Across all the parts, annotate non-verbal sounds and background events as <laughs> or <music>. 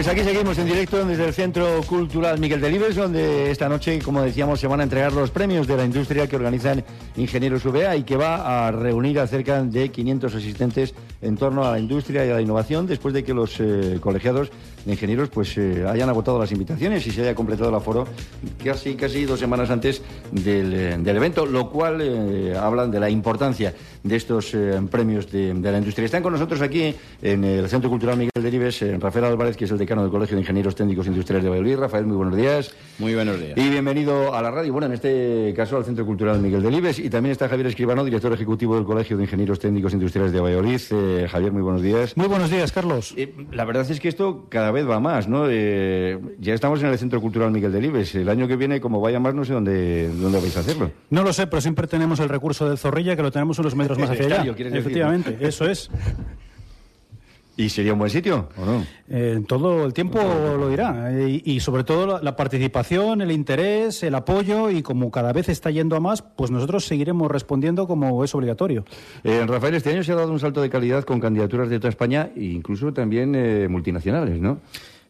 Pues aquí seguimos en directo desde el Centro Cultural Miguel Delibes, donde esta noche, como decíamos, se van a entregar los premios de la industria que organizan Ingenieros UBA y que va a reunir a cerca de 500 asistentes en torno a la industria y a la innovación después de que los eh, colegiados de ingenieros pues eh, hayan agotado las invitaciones y se haya completado el aforo casi, casi dos semanas antes del, eh, del evento, lo cual hablan de la importancia de estos premios de, de, la industria. Están con nosotros aquí en el Centro Cultural Miguel Delibes Rafael Álvarez, que es el decano del Colegio de Ingenieros Técnicos Industriales de Valladolid. Rafael, muy buenos días. Muy buenos días. Y bienvenido a la radio, bueno, en este caso al Centro Cultural Miguel Delibes. Y también está Javier Escribano, director ejecutivo del Colegio de Ingenieros Técnicos Industriales de Valladolid. Eh, Javier, muy buenos días. Muy buenos días, Carlos. Eh, la verdad es que esto cada vez va más, ¿no? Eh, ya estamos en el Centro Cultural Miguel Delibes. El año que viene, como vaya más, no sé dónde, dónde vais a hacerlo. No lo sé, pero siempre tenemos el recurso del Zorrilla, que lo tenemos unos metros más hacia allá. Efectivamente, eso es. <laughs> ¿Y sería un buen sitio o no? Eh, todo el tiempo lo dirá. Y, sobre todo la, participación, el interés, el apoyo y como cada vez está yendo a más, pues nosotros seguiremos respondiendo como es obligatorio. Eh, Rafael, este año se ha dado un salto de calidad con candidaturas de toda España e incluso también eh, multinacionales, ¿no?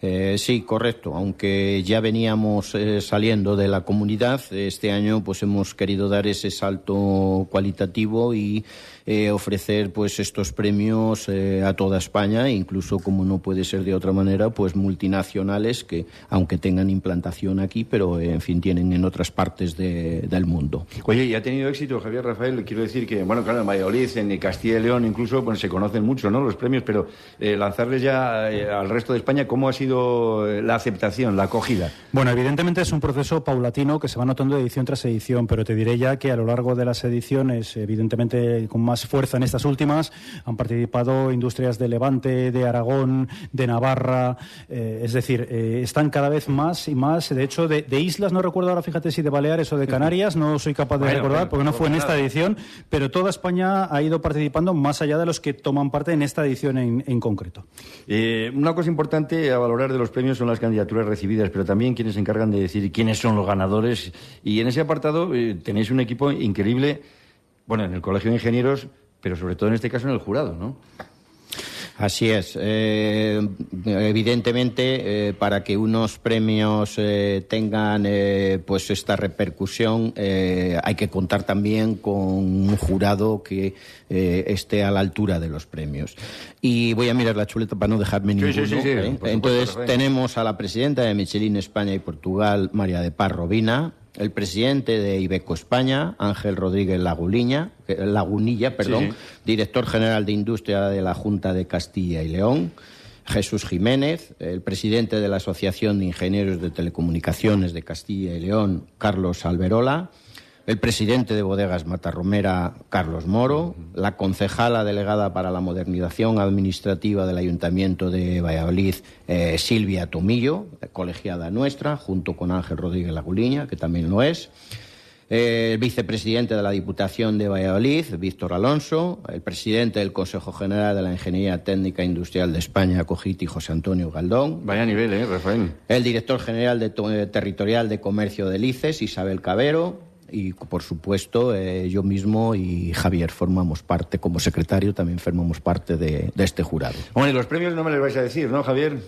Eh, sí, correcto. Aunque ya veníamos eh, saliendo de la comunidad, este año pues hemos querido dar ese salto cualitativo y eh, ofrecer pues estos premios a toda España, e incluso como no puede ser de otra manera, pues multinacionales que aunque tengan implantación aquí, pero en fin tienen en otras partes del mundo. Oye, y ha tenido éxito Javier Rafael. Quiero decir que bueno, claro, en Valladolid, en Castilla y León, incluso pues se conocen mucho, ¿no? Los premios, pero lanzarles ya al resto de España, ¿cómo ha sido eh, la aceptación, la acogida? Bueno, evidentemente es un proceso paulatino que se va notando edición tras edición, pero te diré ya que a lo largo de las ediciones, evidentemente con más fuerza en estas últimas, han participado industrias de Levante, de Aragón, de Navarra, eh, es decir, eh, están cada vez más y más, de hecho, de, islas, no recuerdo ahora, fíjate si de Baleares o de Canarias, no soy capaz de recordar porque no fue en esta edición, pero toda España ha ido participando más allá de los que toman parte en esta edición en, en concreto. una cosa importante a valorar de los premios son las candidaturas recibidas, pero también quienes se encargan de decir quiénes son los ganadores. Y en ese apartado eh, tenéis un equipo increíble, bueno, en el Colegio de Ingenieros, pero sobre todo en este caso en el jurado, ¿no? Así es. Eh, evidentemente, eh, para que unos premios eh, tengan pues esta repercusión, hay que contar también con un jurado que esté a la altura de los premios. Y voy a mirar la chuleta para no dejarme ninguno. Entonces, tenemos a la presidenta de Michelin España y Portugal, María de Parrovina el presidente de Ibeco España, Ángel Rodríguez Lagunilla, Lagunilla, perdón, director general de Industria de la Junta de Castilla y León, Jesús Jiménez, el presidente de la Asociación de Ingenieros de Telecomunicaciones de Castilla y León, Carlos Alberola, el presidente de Bodegas Matarromera, Carlos Moro, la concejala delegada para la modernización administrativa del Ayuntamiento de Valladolid, eh, Silvia Tomillo, colegiada nuestra, junto con Ángel Rodríguez Laguliña, que también lo es. Eh, el vicepresidente de la Diputación de Valladolid, Víctor Alonso, el presidente del Consejo General de la Ingeniería Técnica Industrial de España, Cogiti, José Antonio Galdón. Vaya nivel, ¿eh, Rafael? El director general de, territorial de Comercio de Lices, Isabel Cabero, y por supuesto eh, yo mismo y Javier formamos parte, como secretario también formamos parte de, de este jurado. Bueno, y los premios no me los vais a decir, ¿no, Javier?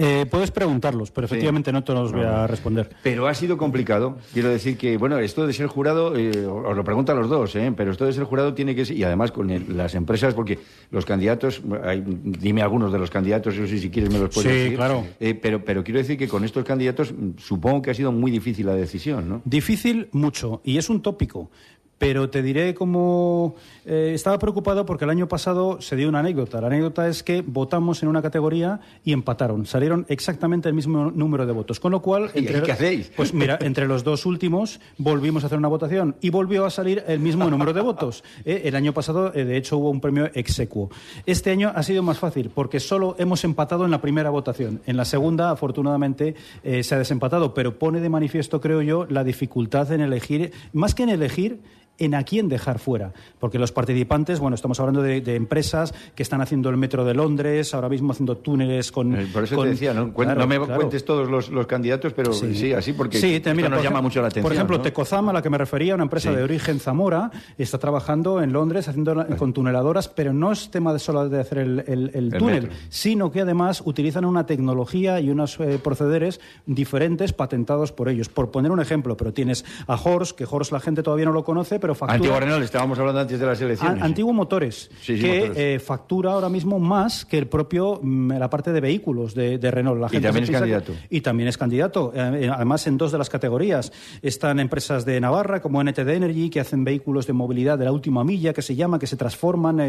Eh, puedes preguntarlos, pero efectivamente no te los voy a responder. Pero ha sido complicado. Quiero decir que, bueno, esto de ser jurado, eh, os lo preguntan los dos, ¿eh? pero esto de ser jurado tiene que ser, y además con las empresas, porque los candidatos, dime algunos de los candidatos, eso sí, si quieres me los puedes decir. Sí, claro. Eh, pero, pero quiero decir que con estos candidatos supongo que ha sido muy difícil la decisión, ¿no? Difícil mucho, y es un tópico pero te diré cómo eh, estaba preocupado porque el año pasado se dio una anécdota. La anécdota es que votamos en una categoría y empataron. Salieron exactamente el mismo número de votos. Con lo cual, entre, ¿qué hacéis? Pues mira, <laughs> entre los dos últimos volvimos a hacer una votación y volvió a salir el mismo número de votos. Eh, el año pasado, eh, de hecho, hubo un premio execuo. Este año ha sido más fácil porque solo hemos empatado en la primera votación. En la segunda, afortunadamente, se ha desempatado, pero pone de manifiesto, creo yo, la dificultad en elegir, más que en elegir, en a quién dejar fuera. Porque los participantes, bueno, estamos hablando de, empresas que están haciendo el metro de Londres, ahora mismo haciendo túneles con. Eh, por eso te decía, no, no me cuentes todos los, candidatos, pero sí, así, porque sí, nos llama mucho la atención. Por ejemplo, Tecozama, a la que me refería, una empresa de origen Zamora, está trabajando en Londres haciendo con tuneladoras, pero no es tema de solo de hacer el, túnel, sino que además utilizan una tecnología y unos eh, procederes diferentes patentados por ellos. Por poner un ejemplo, pero tienes a Horst, que Horst la gente todavía no lo conoce, pero factura... Antiguo Renault, estábamos hablando antes de las elecciones. Antiguo Motores, que eh, factura ahora mismo más que el propio, mm, la parte de vehículos de, Renault. La gente y también es candidato. y también es candidato, eh, además en dos de las categorías. Están empresas de Navarra, como NTD Energy, que hacen vehículos de movilidad de la última milla, que se llama, que se transforman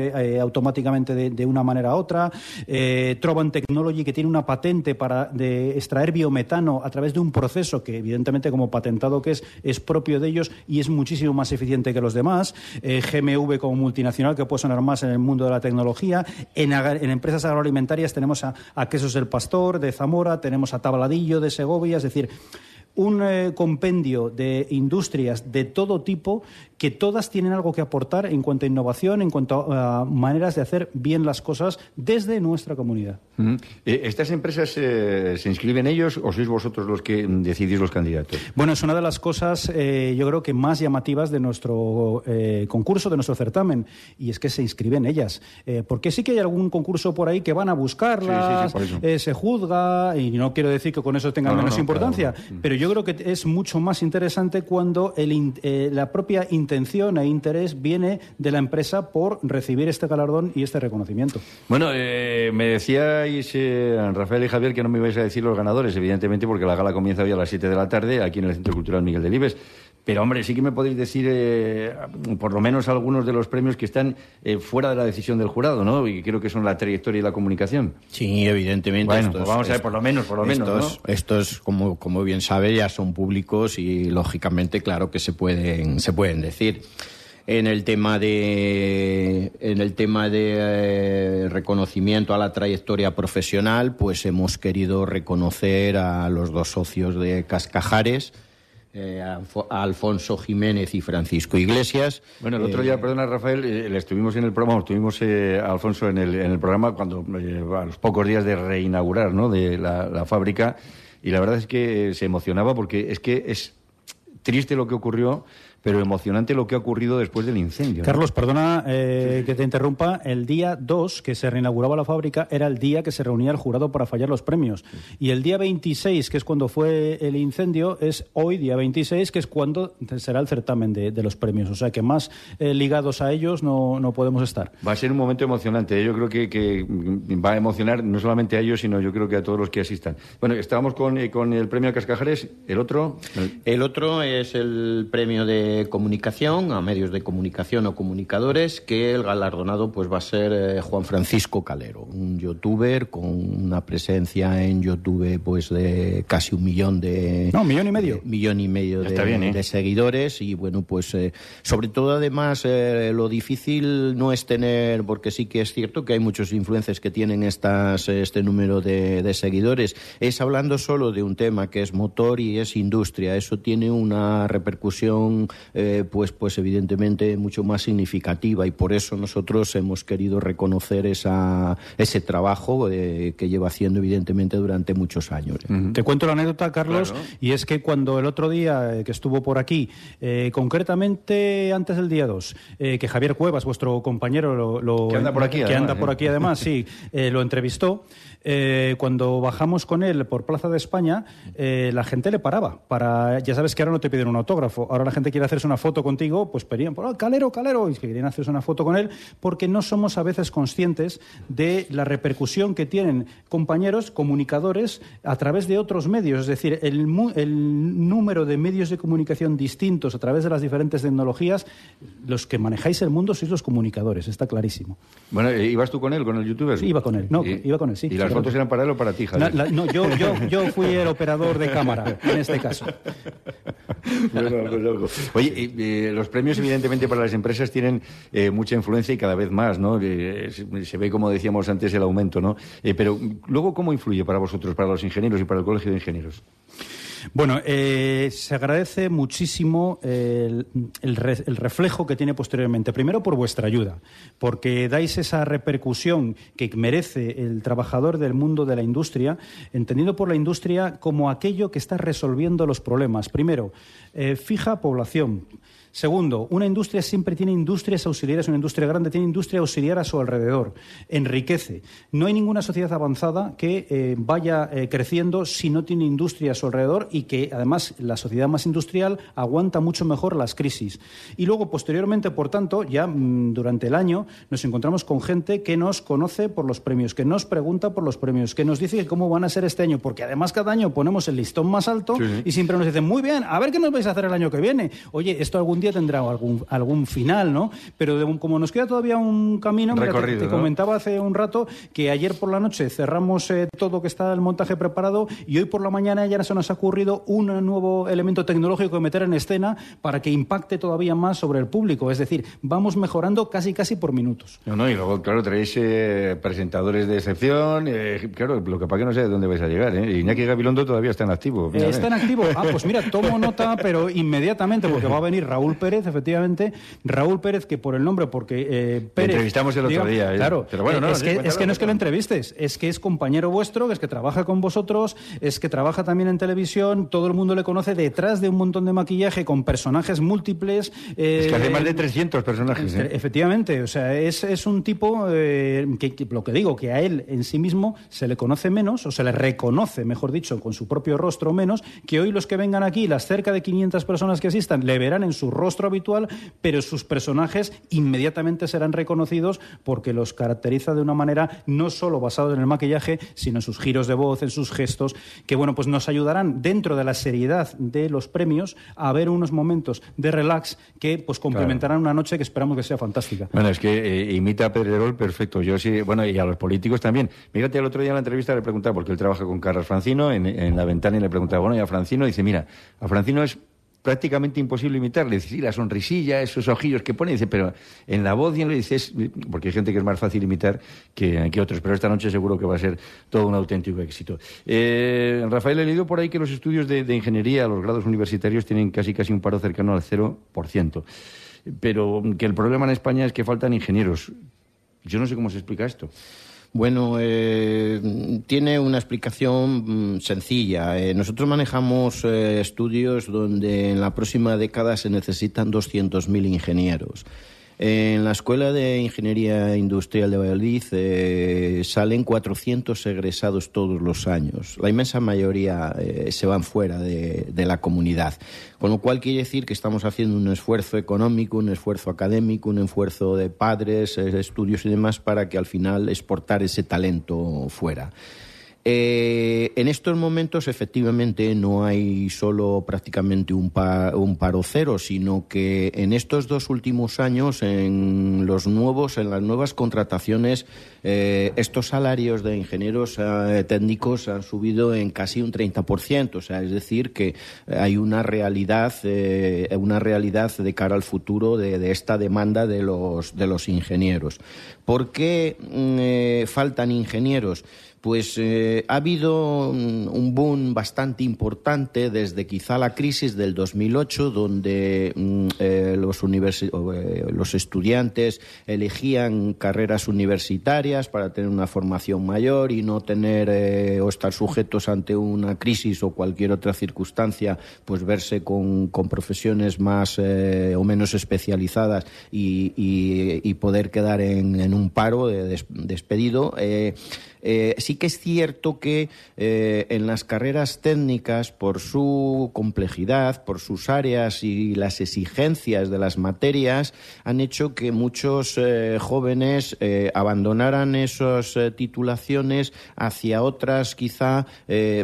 automáticamente de, una manera a otra. Trovan Technology, que tiene una patente para de extraer biometano a través de un proceso que, evidentemente, como patentado que es, es propio de ellos y es muchísimo más eficiente que los demás. Eh, GMV como multinacional, que puede sonar más en el mundo de la tecnología. En, empresas agroalimentarias tenemos a, Quesos del Pastor, de Zamora, tenemos a Tabladillo, de Segovia, es decir, un eh, compendio de industrias de todo tipo que todas tienen algo que aportar en cuanto a innovación, en cuanto a, maneras de hacer bien las cosas desde nuestra comunidad. Eh, ¿Estas empresas eh, se inscriben ellos o sois vosotros los que decidís los candidatos? Bueno, es una de las cosas, yo creo que más llamativas de nuestro concurso, de nuestro certamen, y es que se inscriben ellas. porque sí que hay algún concurso por ahí que van a buscarlas, se juzga, y no quiero decir que con eso tenga menos importancia, pero yo creo que es mucho más interesante cuando eh, la propia intención e interés viene de la empresa por recibir este galardón y este reconocimiento. Bueno, eh, me decíais, eh, Rafael y Javier, que no me ibais a decir los ganadores, evidentemente, porque la gala comienza hoy a las 7 de la tarde aquí en el Centro Cultural Miguel de Libes. Pero, hombre, sí que me podéis decir eh, por lo menos algunos de los premios que están eh, fuera de la decisión del jurado, ¿no? Y creo que son la trayectoria y la comunicación. Sí, evidentemente. Bueno, pues vamos a ver, por lo menos, por lo menos, estos, Estos, como, como bien sabe, ya son públicos y, lógicamente, claro que se pueden, se pueden decir en el tema de en el tema de eh, reconocimiento a la trayectoria profesional pues hemos querido reconocer a los dos socios de Cascajares eh, Alfonso Jiménez y Francisco Iglesias. Bueno, el otro día, eh, perdona Rafael, eh, le estuvimos en el programa, estuvimos a Alfonso en el, en el programa cuando a los pocos días de reinaugurar ¿no? de la fábrica y la verdad es que se emocionaba porque es que es triste lo que ocurrió pero emocionante lo que ha ocurrido después del incendio. Carlos, perdona eh, que te interrumpa. El día 2 que se reinauguraba la fábrica era el día que se reunía el jurado para fallar los premios. Y el día 26, que es cuando fue el incendio, es hoy, día 26, que es cuando será el certamen de, los premios. O sea que más eh, ligados a ellos no, no, podemos estar. Va a ser un momento emocionante. Yo creo que, que, va a emocionar no solamente a ellos, sino yo creo que a todos los que asistan. Bueno, estábamos con, eh, con el premio Cascajares. ¿El otro? el otro es el premio de comunicación, a medios de comunicación o comunicadores, que el galardonado pues va a ser eh, Juan Francisco Calero, un youtuber con una presencia en YouTube pues de casi un millón de... No, millón y medio. millón y medio de, ¿eh? de, seguidores y bueno, pues eh, sobre todo además lo difícil no es tener, porque sí que es cierto que hay muchos influencers que tienen estas, este número de, de seguidores, es hablando solo de un tema que es motor y es industria, eso tiene una repercusión eh, pues, pues evidentemente mucho más significativa y por eso nosotros hemos querido reconocer esa, ese trabajo eh, que lleva haciendo evidentemente durante muchos años. Te cuento la anécdota, Carlos, y es que cuando el otro día eh, que estuvo por aquí, concretamente antes del día 2, que Javier Cuevas, vuestro compañero, lo, que anda por aquí, que anda por aquí además, sí, lo entrevistó. Eh, cuando bajamos con él por Plaza de España, eh, la gente le paraba. Para, ya sabes que ahora no te piden un autógrafo. Ahora la gente quiere hacerse una foto contigo, pues pedían, por, oh, calero, calero, y querían hacerse una foto con él, porque no somos a veces conscientes de la repercusión que tienen compañeros, comunicadores, a través de otros medios. Es decir, el, el número de medios de comunicación distintos a través de las diferentes tecnologías, los que manejáis el mundo sois los comunicadores, está clarísimo. Bueno, ¿ibas tú con él, con el youtuber? iba con él, no, iba con él, sí las fotos eran para él o para ti, Javier? No, yo, yo, yo, fui el operador de cámara en este caso. Oye, eh, los premios evidentemente para las empresas tienen eh, mucha influencia y cada vez más, ¿no? Eh, se, ve, como decíamos antes, el aumento, ¿no? pero luego, ¿cómo influye para vosotros, para los ingenieros y para el Colegio de Ingenieros? Bueno, eh, se agradece muchísimo el, reflejo que tiene posteriormente. Primero por vuestra ayuda, porque dais esa repercusión que merece el trabajador del mundo de la industria, entendido por la industria como aquello que está resolviendo los problemas. Primero, eh, fija población. Segundo, una industria siempre tiene industrias auxiliares, una industria grande tiene industria auxiliar a su alrededor, enriquece. No hay ninguna sociedad avanzada que eh, vaya eh, creciendo si no tiene industria a su alrededor y que además la sociedad más industrial aguanta mucho mejor las crisis. Y luego, posteriormente, por tanto, ya mm, durante el año nos encontramos con gente que nos conoce por los premios, que nos pregunta por los premios, que nos dice cómo van a ser este año, porque además cada año ponemos el listón más alto y siempre nos dicen, muy bien, a ver qué nos vais a hacer el año que viene. Oye, esto algún día tendrá algún, algún final, ¿no? Pero como nos queda todavía un camino, te, comentaba hace un rato que ayer por la noche cerramos eh, todo que está el montaje preparado y hoy por la mañana ya se nos ha ocurrido un nuevo elemento tecnológico que meter en escena para que impacte todavía más sobre el público. Es decir, vamos mejorando casi casi por minutos. No, no, y luego, claro, traéis eh, presentadores de excepción. Eh, claro, lo que para que no sé de dónde vais a llegar. ¿eh? Iñaki Gabilondo todavía está en activo. está en activo. Ah, pues mira, tomo nota, pero inmediatamente, porque va a venir Raúl Pérez efectivamente. Raúl Pérez, que por el nombre, porque eh, Pérez... entrevistamos el otro día. ¿eh? Claro, pero bueno, no, es, que, es que no es que lo entrevistes, es que es compañero vuestro, es que trabaja con vosotros, es que trabaja también en televisión, todo el mundo le conoce detrás de un montón de maquillaje con personajes múltiples. es que hace eh, más de 300 personajes. Efectivamente, o sea, es, es un tipo que, lo que digo, que a él en sí mismo se le conoce menos, o se le reconoce, mejor dicho, con su propio rostro menos, que hoy los que vengan aquí, las cerca de 500 personas que asistan, le verán en su rostro habitual, pero sus personajes inmediatamente serán reconocidos porque los caracteriza de una manera no solo basada en el maquillaje, sino en sus giros de voz, en sus gestos, que bueno, pues nos ayudarán dentro de la seriedad de los premios a ver unos momentos de relax que pues complementarán una noche que esperamos que sea fantástica. Bueno, es que eh, imita a Pedrerol perfecto. Yo sí, bueno, y a los políticos también. Mírate, el otro día en la entrevista le preguntaba, porque él trabaja con Carlos Francino en, en la ventana y le preguntaba, bueno, y a Francino dice, mira, a Francino es prácticamente imposible imitarle. Sí, la sonrisilla, esos ojillos que pone, dice, pero en la voz y en lo dices, porque hay gente que es más fácil imitar que, que otros, pero esta noche seguro que va a ser todo un auténtico éxito. Eh, Rafael, he leído por ahí que los estudios de, ingeniería, los grados universitarios, tienen casi casi un paro cercano al 0%, pero que el problema en España es que faltan ingenieros. Yo no sé cómo se explica esto. Bueno, eh, tiene una explicación mm, sencilla. Eh, nosotros manejamos eh, estudios donde en la próxima década se necesitan 200.000 ingenieros. En la Escuela de Ingeniería Industrial de Valladolid eh, salen 400 egresados todos los años. La inmensa mayoría eh, se van fuera de, la comunidad. Con lo cual quiere decir que estamos haciendo un esfuerzo económico, un esfuerzo académico, un esfuerzo de padres, eh, estudios y demás para que al final exportar ese talento fuera. Eh, en estos momentos, efectivamente, no hay solo prácticamente un, paro cero, sino que en estos dos últimos años, en los nuevos, en las nuevas contrataciones, eh, estos salarios de ingenieros eh, técnicos han subido en casi un 30%. O sea, es decir, que hay una realidad, una realidad de cara al futuro de, esta demanda de los, ingenieros. ¿Por qué mm, faltan ingenieros? Pues eh, ha habido un boom bastante importante desde quizá la crisis del 2008, donde mm, eh, los, eh, los estudiantes elegían carreras universitarias para tener una formación mayor y no tener o estar sujetos ante una crisis o cualquier otra circunstancia, pues verse con, con profesiones más o menos especializadas y, poder quedar en, en un paro de, despedido. Eh, sí que es cierto que eh, en las carreras técnicas, por su complejidad, por sus áreas y las exigencias de las materias, han hecho que muchos eh, jóvenes abandonaran esas titulaciones hacia otras quizá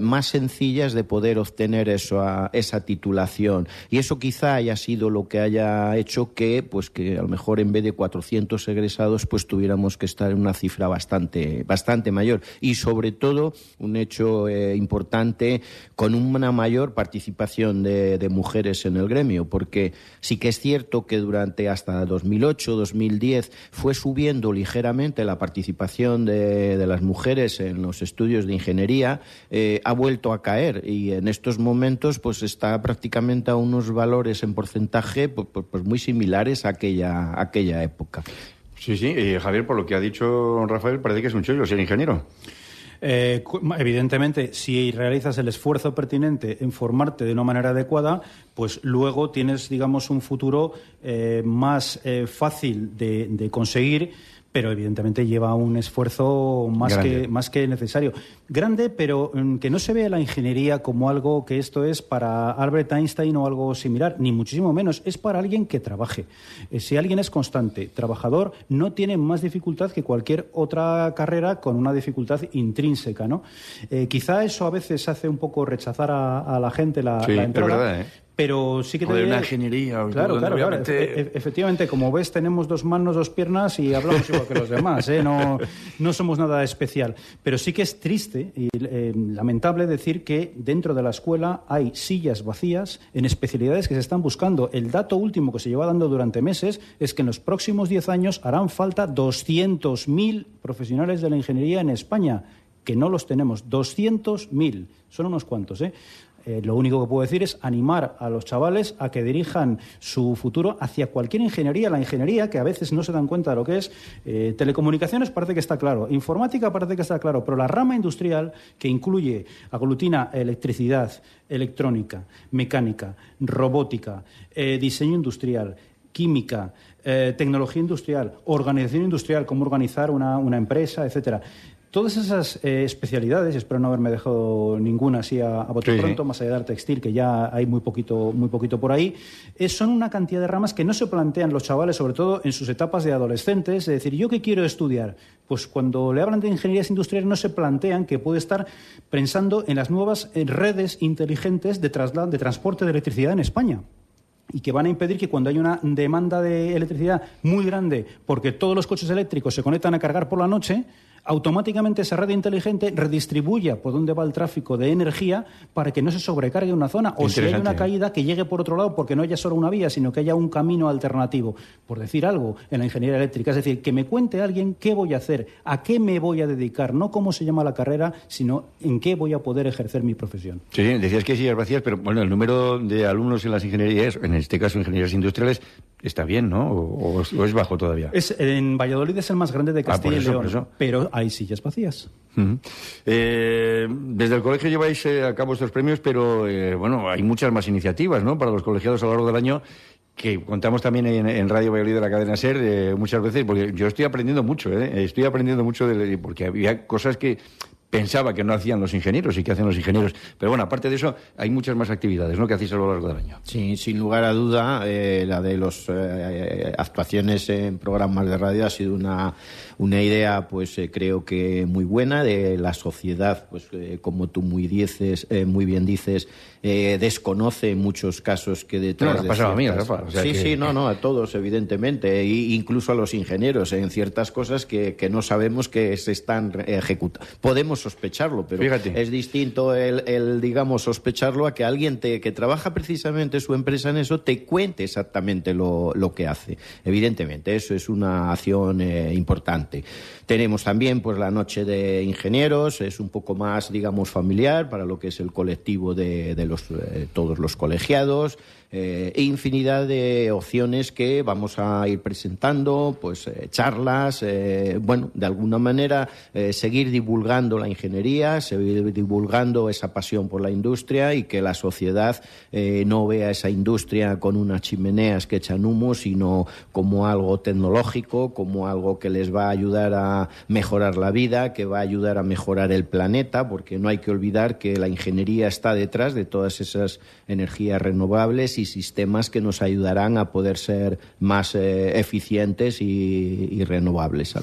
más sencillas de poder obtener esa titulación. Y eso quizá haya sido lo que haya hecho que, pues que a lo mejor en vez de 400 egresados, pues tuviéramos que estar en una cifra bastante, bastante mayor y sobre todo un hecho eh, importante con una mayor participación de, mujeres en el gremio, porque sí que es cierto que durante hasta 2008, 2010 fue subiendo ligeramente la participación de, las mujeres en los estudios de ingeniería, eh, ha vuelto a caer y en estos momentos pues está prácticamente a unos valores en porcentaje pues, pues, pues muy similares a aquella, a aquella época. Sí, sí, y Javier, por lo que ha dicho Rafael, parece que es un chollo ser ingeniero. Eh, evidentemente, si realizas el esfuerzo pertinente en formarte de una manera adecuada, pues luego tienes, digamos, un futuro eh, más eh, fácil de conseguir pero evidentemente lleva un esfuerzo más que, más que necesario. Grande, pero mm, que no se vea la ingeniería como algo que esto es para Albert Einstein o algo similar, ni muchísimo menos. Es para alguien que trabaje. Eh, si alguien es constante, trabajador, no tiene más dificultad que cualquier otra carrera con una dificultad intrínseca. ¿no? Eh, quizá eso a veces hace un poco rechazar a, la gente la, sí, la verdad, ¿eh? Pero sí que te una ingeniería claro claro, claro. Efectivamente como ves tenemos dos manos dos piernas y hablamos igual que los demás ¿eh? no, no somos nada especial pero sí que es triste y eh, lamentable decir que dentro de la escuela hay sillas vacías en especialidades que se están buscando el dato último que se lleva dando durante meses es que en los próximos 10 años harán falta 200.000 profesionales de la ingeniería en España que no los tenemos 200.000 son unos cuantos ¿eh? Eh, lo único que puedo decir es animar a los chavales a que dirijan su futuro hacia cualquier ingeniería. La ingeniería, que a veces no se dan cuenta de lo que es, eh, telecomunicaciones parece que está claro, informática parece que está claro, pero la rama industrial, que incluye, aglutina electricidad, electrónica, mecánica, robótica, eh, diseño industrial, química, tecnología industrial, organización industrial, cómo organizar una, una empresa, etcétera. Todas esas eh, especialidades, espero no haberme dejado ninguna así a, a bote pronto, más allá de arte textil, que ya hay muy poquito, muy poquito por ahí, eh, son una cantidad de ramas que no se plantean los chavales, sobre todo en sus etapas de adolescentes. Es decir, ¿yo qué quiero estudiar? Pues cuando le hablan de ingenierías industriales no se plantean que puede estar pensando en las nuevas eh, redes inteligentes de, de transporte de electricidad en España y que van a impedir que cuando hay una demanda de electricidad muy grande, porque todos los coches eléctricos se conectan a cargar por la noche, automáticamente esa red inteligente redistribuya por dónde va el tráfico de energía para que no se sobrecargue una zona o si hay una caída que llegue por otro lado porque no haya solo una vía, sino que haya un camino alternativo, por decir algo, en la ingeniería eléctrica. Es decir, que me cuente alguien qué voy a hacer, a qué me voy a dedicar, no cómo se llama la carrera, sino en qué voy a poder ejercer mi profesión. Sí, decías que sí, gracias, pero bueno, el número de alumnos en las ingenierías, en este caso ingenierías industriales, está bien, ¿no? ¿O, es bajo todavía? Es, en Valladolid es el más grande de ah, Castilla y León, pero hay sillas vacías. Eh, desde el colegio lleváis eh, a cabo estos premios, pero eh, bueno, hay muchas más iniciativas, ¿no? Para los colegiados a lo largo del año que contamos también en, Radio Valladolid de la cadena SER muchas veces, porque yo estoy aprendiendo mucho, estoy aprendiendo mucho de, porque había cosas que pensaba que no hacían los ingenieros y que hacen los ingenieros. Pero bueno, aparte de eso, hay muchas más actividades ¿no? que hacéis a lo largo del año. Sí, sin lugar a duda, eh, la de las eh, actuaciones en programas de radio ha sido una, una idea, pues eh, creo que muy buena de la sociedad, pues como tú muy, dices, muy bien dices, desconoce en muchos casos que detrás no, pasado a mí, sí, sí, no, no, a todos, evidentemente, e incluso a los ingenieros, en ciertas cosas que, que no sabemos que se están ejecutando. Podemos sospecharlo, pero es distinto el, digamos, sospecharlo a que alguien te, que trabaja precisamente su empresa en eso te cuente exactamente lo, que hace. Evidentemente, eso es una acción eh, Tenemos también pues la noche de ingenieros, es un poco más, digamos, familiar para lo que es el colectivo de, los, eh, todos los colegiados e infinidad de opciones que vamos a ir presentando, pues eh, charlas, eh, bueno, de alguna manera seguir divulgando la ingeniería, seguir divulgando esa pasión por la industria y que la sociedad no vea esa industria con unas chimeneas que echan humo, sino como algo tecnológico, como algo que les va a ayudar a mejorar la vida, que va a ayudar a mejorar el planeta, porque no hay que olvidar que la ingeniería está detrás de todas esas energías renovables y sistemas que nos ayudarán a poder ser más eh, eficientes y, renovables.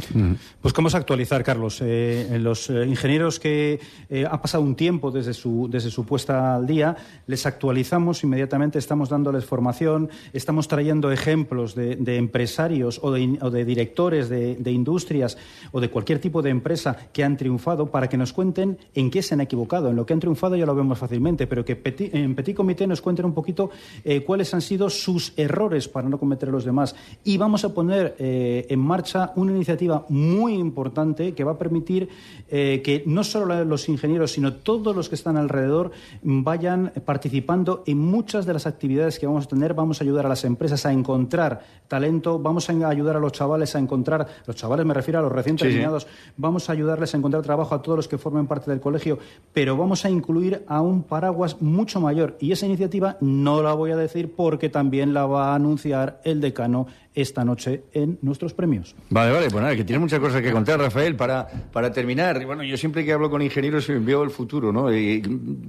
Pues cómo es actualizar, Carlos. Eh, los eh, ingenieros ingenieros que eh, ha pasado un tiempo desde su, desde su puesta al día, les actualizamos inmediatamente, estamos dándoles formación, estamos trayendo ejemplos de, empresarios o de, directores de, industrias o de cualquier tipo de empresa que han triunfado para que nos cuenten en qué se han equivocado. En lo que han triunfado ya lo vemos fácilmente, pero que en Petit Comité nos cuenten un poquito eh, cuáles han sido sus errores para no cometer los demás. Y vamos a poner eh, en marcha una iniciativa muy importante que va a permitir eh, que no solo los ingenieros, sino todos los que están alrededor vayan participando en muchas de las actividades que vamos a tener. Vamos a ayudar a las empresas a encontrar talento, vamos a ayudar a los chavales a encontrar, los chavales me refiero a los recién terminados, vamos a ayudarles a encontrar trabajo a todos los que formen parte del colegio, pero vamos a incluir a un paraguas mucho mayor. Y esa iniciativa no la voy a decir porque también la va a anunciar el decano esta noche en nuestros premios. Vale, vale, pues nada, que tiene muchas cosas que contar, Rafael, para, para terminar. Bueno, yo siempre que hablo con ingenieros veo el futuro, ¿no?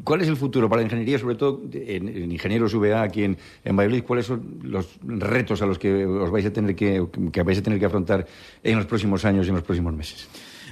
¿Cuál es el futuro para la ingeniería, sobre todo en, Ingenieros VA aquí en, en Valladolid? ¿Cuáles son los retos a los que os vais a tener que, que vais a tener que afrontar en los próximos años y en los próximos meses?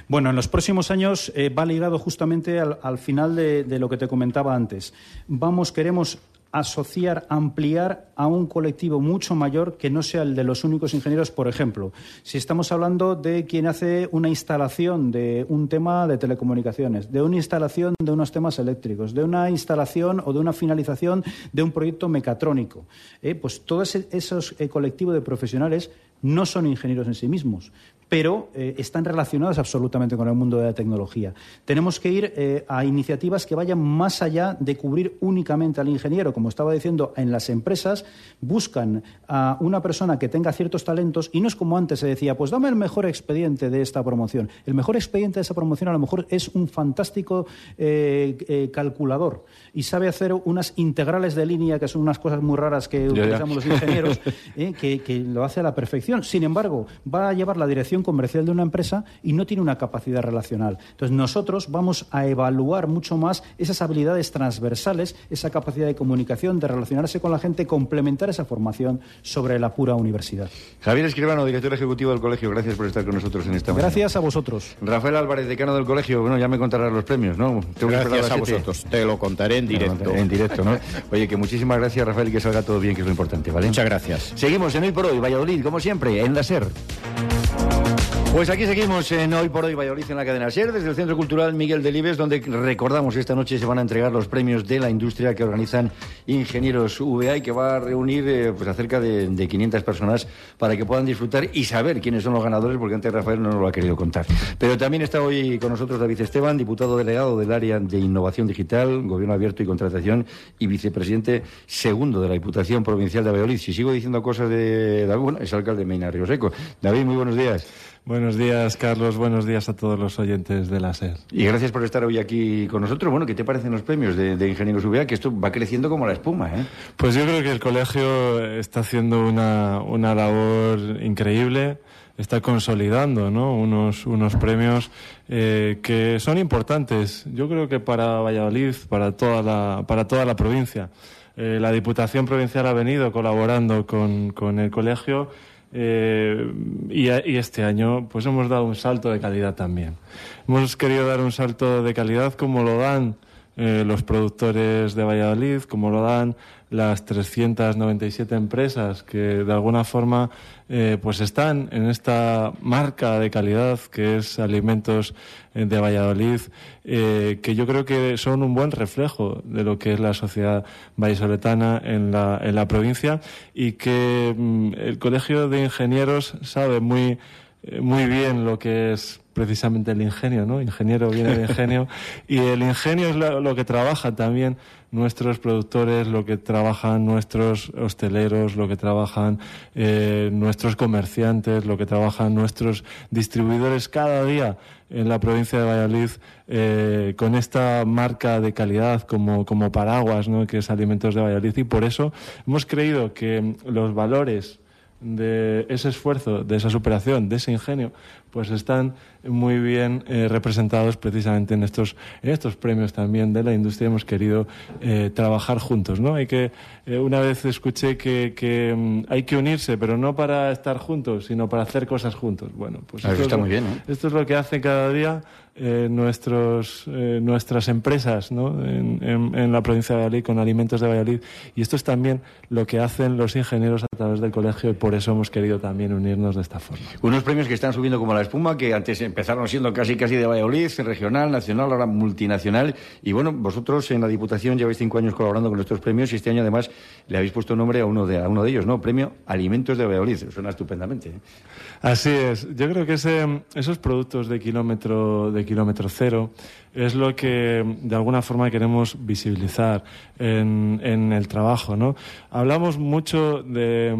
Bueno, en los próximos años eh, va ligado justamente al, final de, de, lo que te comentaba antes. Vamos, queremos asociar, ampliar a un colectivo mucho mayor que no sea el de los únicos ingenieros. Por ejemplo, si estamos hablando de quien hace una instalación de un tema de telecomunicaciones, de una instalación de unos temas eléctricos, de una instalación o de una finalización de un proyecto mecatrónico, eh, pues todos esos eh, colectivos de profesionales no son ingenieros en sí mismos, pero eh, están relacionadas absolutamente con el mundo de la tecnología. Tenemos que ir eh, a iniciativas que vayan más allá de cubrir únicamente al ingeniero. Como estaba diciendo, en las empresas buscan a una persona que tenga ciertos talentos y no es como antes se decía, pues dame el mejor expediente de esta promoción. El mejor expediente de esa promoción a lo mejor es un fantástico eh, calculador y sabe hacer unas integrales de línea, que son unas cosas muy raras que utilizamos los ingenieros, que, que lo hace a la perfección. Sin embargo, va a llevar la dirección comercial de una empresa y no tiene una capacidad relacional. Entonces, nosotros vamos a evaluar mucho más esas habilidades transversales, esa capacidad de comunicación, de relacionarse con la gente, complementar esa formación sobre la pura universidad. Javier Escribano, director ejecutivo del colegio, gracias por estar con nosotros en esta mañana. Gracias a vosotros. Rafael Álvarez, decano del colegio, bueno, ya me contarás los premios, ¿no? gracias a, vosotros, te lo contaré en directo. En directo, ¿no? Oye, que muchísimas gracias, Rafael, y que salga todo bien, que es lo importante, ¿vale? Muchas gracias. Seguimos en Hoy por Hoy, Valladolid, como siempre, en la SER. Pues aquí seguimos en Hoy por Hoy Valladolid en la cadena SER, desde el Centro Cultural Miguel Delibes, donde recordamos que esta noche se van a entregar los premios de la industria que organizan Ingenieros VA y que va a reunir eh, pues, a cerca de, 500 personas para que puedan disfrutar y saber quiénes son los ganadores, porque antes Rafael no nos lo ha querido contar. Pero también está hoy con nosotros David Esteban, diputado delegado del área de innovación digital, gobierno abierto y contratación y vicepresidente segundo de la Diputación Provincial de Valladolid. Si sigo diciendo cosas de David, es alcalde de Meina Río Seco. David, muy buenos días. Buenos días, Carlos. Buenos días a todos los oyentes de la SER. Y gracias por estar hoy aquí con nosotros. Bueno, ¿qué te parecen los premios de, Ingenieros UBA? Que esto va creciendo como la espuma, ¿eh? Pues yo creo que el colegio está haciendo una, una labor increíble. Está consolidando ¿no? unos, unos premios eh, que son importantes. Yo creo que para Valladolid, para toda la, para toda la provincia. Eh, la Diputación Provincial ha venido colaborando con, con el colegio eh, y, este año pues hemos dado un salto de calidad también. Hemos querido dar un salto de calidad como lo dan eh, los productores de Valladolid, como lo dan las 397 empresas que de alguna forma eh, pues están en esta marca de calidad que es Alimentos eh, de Valladolid, eh, que yo creo que son un buen reflejo de lo que es la sociedad vallisoletana en la, en la provincia y que mm, el Colegio de Ingenieros sabe muy, muy bien lo que es precisamente el ingenio, ¿no? Ingeniero viene de ingenio y el ingenio es lo, que trabaja también nuestros productores, lo que trabajan nuestros hosteleros, lo que trabajan eh, nuestros comerciantes, lo que trabajan nuestros distribuidores cada día en la provincia de Valladolid eh, con esta marca de calidad como, como paraguas, ¿no? que es Alimentos de Valladolid y por eso hemos creído que los valores de ese esfuerzo, de esa superación, de ese ingenio, pues están muy bien eh, representados precisamente en estos, en estos premios también de la industria. Hemos querido eh, trabajar juntos, ¿no? Hay que, eh, una vez escuché que, que mm, hay que unirse, pero no para estar juntos, sino para hacer cosas juntos. Bueno, pues esto, está muy bien, esto es lo que hace cada día eh, nuestros, eh, nuestras empresas ¿no? en, la provincia de Valladolid con alimentos de Valladolid. Y esto es también lo que hacen los ingenieros a través del colegio y por eso hemos querido también unirnos de esta forma. Unos premios que están subiendo como la espuma, que antes empezaron siendo casi casi de Valladolid, regional, nacional, ahora multinacional. Y bueno, vosotros en la Diputación lleváis cinco años colaborando con estos premios y este año además le habéis puesto nombre a uno de, a uno de ellos, ¿no? Premio Alimentos de Valladolid. Suena estupendamente. ¿eh? Así es. Yo creo que ese, esos productos de kilómetro, de kilómetro cero es lo que de alguna forma queremos visibilizar en, en el trabajo. ¿no? Hablamos mucho de,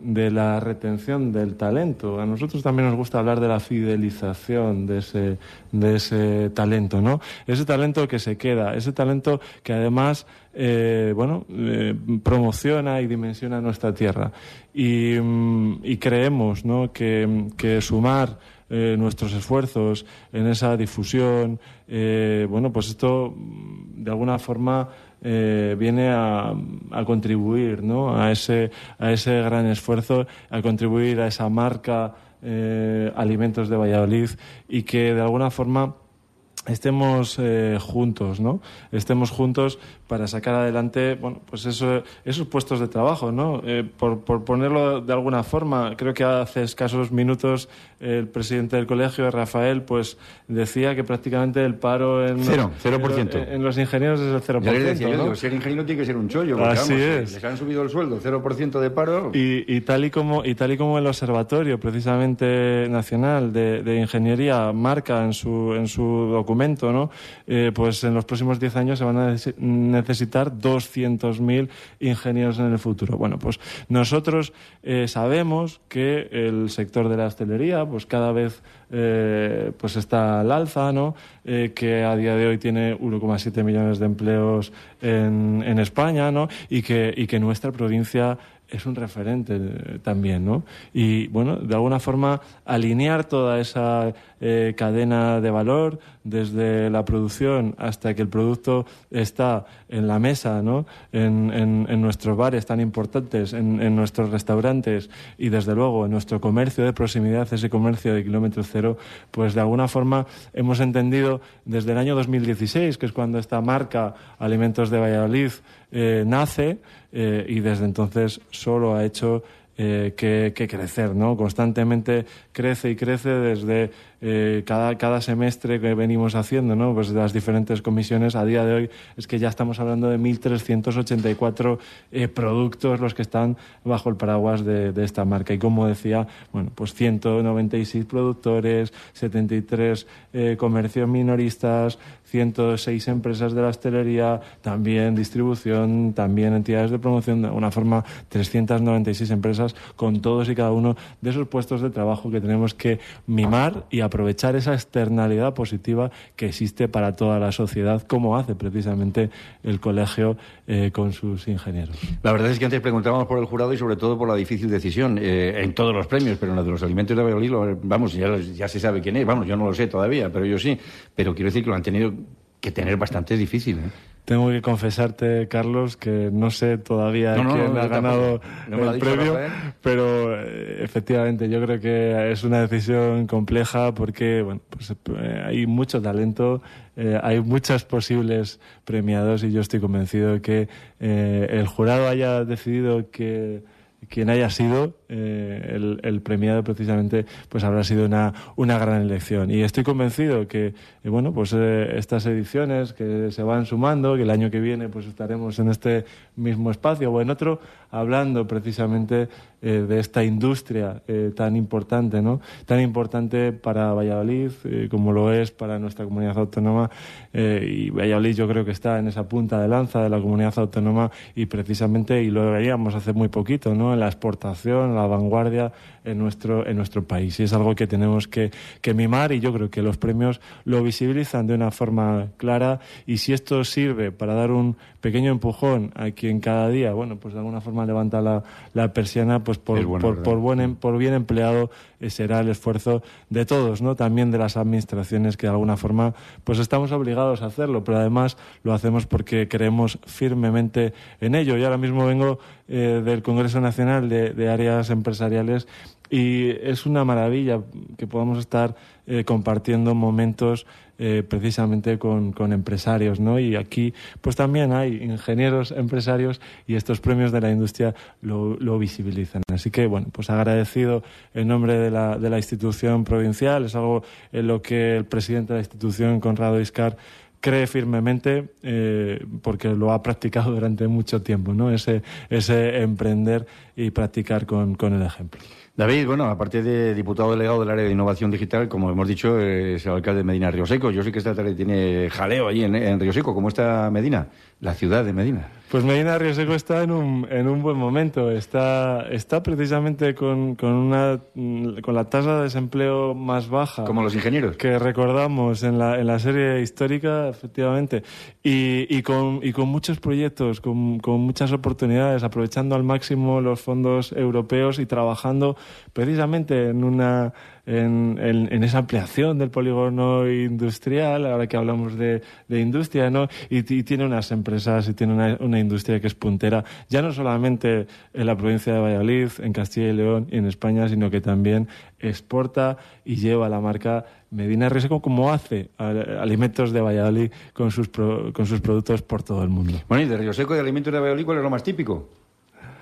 de, la retención del talento. A nosotros también nos gusta hablar de la fidelización de ese, de ese talento. ¿no? Ese talento que se queda, ese talento que además eh, bueno, eh, promociona y dimensiona nuestra tierra. Y, mm, creemos ¿no? que, que sumar eh, nuestros esfuerzos en esa difusión, eh, bueno, pues esto de alguna forma eh, viene a, a, contribuir ¿no? a, ese, a ese gran esfuerzo, a contribuir a esa marca Alimentos de Valladolid y que de alguna forma estemos juntos, ¿no? Estemos juntos para sacar adelante, bueno, pues eso, esos puestos de trabajo, ¿no? Eh, por, por, ponerlo de alguna forma, creo que hace escasos minutos el presidente del colegio, Rafael, pues decía que prácticamente el paro en, Cero, los, en, los ingenieros es el 0%. Ya decía, yo digo, ser ingeniero tiene que ser un chollo. Porque, Así es. Les han subido el sueldo, 0% de paro. Y, y, tal y, como, y tal y como el Observatorio, precisamente nacional de, de ingeniería, marca en su, en su documento, ¿no? Eh, pues en los próximos 10 años se van a necesitar 200.000 ingenieros en el futuro. Bueno, pues nosotros eh, sabemos que el sector de la hostelería, pues cada vez eh, pues está al alza, ¿no? Eh, que a día de hoy tiene 1,7 millones de empleos en, en España, ¿no? Y que, y que nuestra provincia es un referente también, ¿no? Y bueno, de alguna forma alinear toda esa eh, cadena de valor desde la producción hasta que el producto está en la mesa, ¿no? En, en, nuestros bares tan importantes, en, en, nuestros restaurantes y desde luego en nuestro comercio de proximidad, ese comercio de kilómetro cero, pues de alguna forma hemos entendido desde el año 2016, que es cuando esta marca Alimentos de Valladolid eh, nace eh, y desde entonces solo ha hecho eh, que, que, crecer, ¿no? Constantemente crece y crece desde eh, cada, cada semestre que venimos haciendo, ¿no? Pues las diferentes comisiones, a día de hoy es que ya estamos hablando de 1.384 eh, productos los que están bajo el paraguas de, de, esta marca. Y como decía, bueno, pues 196 productores, 73 eh, comercios minoristas, 106 empresas de la hostelería, también distribución, también entidades de promoción, de alguna forma 396 empresas con todos y cada uno de esos puestos de trabajo que tenemos que mimar y aprovechar esa externalidad positiva que existe para toda la sociedad, como hace precisamente el colegio eh, con sus ingenieros. La verdad es que antes preguntábamos por el jurado y sobre todo por la difícil decisión eh, en todos los premios, pero en la de los alimentos de Valladolid, vamos, ya, ya se sabe quién es, vamos, yo no lo sé todavía, pero yo sí, pero quiero decir que lo han tenido que tener bastante difícil. ¿eh? Tengo que confesarte, Carlos, que no sé todavía quién ha ganado el premio, pero eh, efectivamente yo creo que es una decisión compleja porque bueno, pues, eh, hay mucho talento, eh, hay muchas posibles premiados y yo estoy convencido de que el jurado haya decidido que quien haya sido eh, el, premiado precisamente pues habrá sido una, una gran elección. Y estoy convencido que eh, bueno pues eh, estas ediciones que se van sumando que el año que viene pues estaremos en este mismo espacio o en otro hablando precisamente de esta industria tan importante no tan importante para Valladolid como lo es para nuestra comunidad autónoma y Valladolid yo creo que está en esa punta de lanza de la comunidad autónoma y precisamente y lo veíamos hace muy poquito no en la exportación la vanguardia en nuestro, en nuestro país. Y es algo que tenemos que, que mimar y yo creo que los premios lo visibilizan de una forma clara y si esto sirve para dar un pequeño empujón a quien cada día, bueno, pues de alguna forma levanta la, la persiana, pues por, bueno, por, por, buen, em, por bien empleado eh, será el esfuerzo de todos, ¿no? También de las administraciones que de alguna forma pues estamos obligados a hacerlo, pero además lo hacemos porque creemos firmemente en ello. Y ahora mismo vengo eh, del Congreso Nacional de, de Áreas Empresariales y es una maravilla que podamos estar eh, compartiendo momentos eh, precisamente con, empresarios, ¿no? Y aquí, pues también hay ingenieros, empresarios y estos premios de la industria lo, visibilizan. Así que, bueno, pues agradecido en nombre de la, de la institución provincial, es algo en lo que el presidente de la institución, Conrado Iscar, cree firmemente eh, porque lo ha practicado durante mucho tiempo, ¿no? Ese, ese emprender y practicar con el ejemplo. David, bueno, aparte de diputado delegado del área de innovación digital, como hemos dicho, es el alcalde de Medina Río Seco. Yo sé que esta tarde tiene jaleo allí en, en Río Seco. ¿Cómo está Medina? La ciudad de Medina. Pues Medina Río Seco está en un, en un buen momento. Está, está precisamente con, con, una, con la tasa de desempleo más baja. Como los ingenieros. Que recordamos en la, en la serie histórica, efectivamente. Y, y, con, y con muchos proyectos, con, con muchas oportunidades, aprovechando al máximo los fondos europeos y trabajando precisamente en una en, esa ampliación del polígono industrial, ahora que hablamos de, industria, ¿no? Y, tiene unas empresas y tiene una, industria que es puntera, ya no solamente en la provincia de Valladolid, en Castilla y León y en España, sino que también exporta y lleva la marca Medina Riesco como hace alimentos de Valladolid con sus, pro, con sus productos por todo el mundo. Bueno, y de Río Seco y de alimentos de Valladolid, ¿cuál es lo más típico?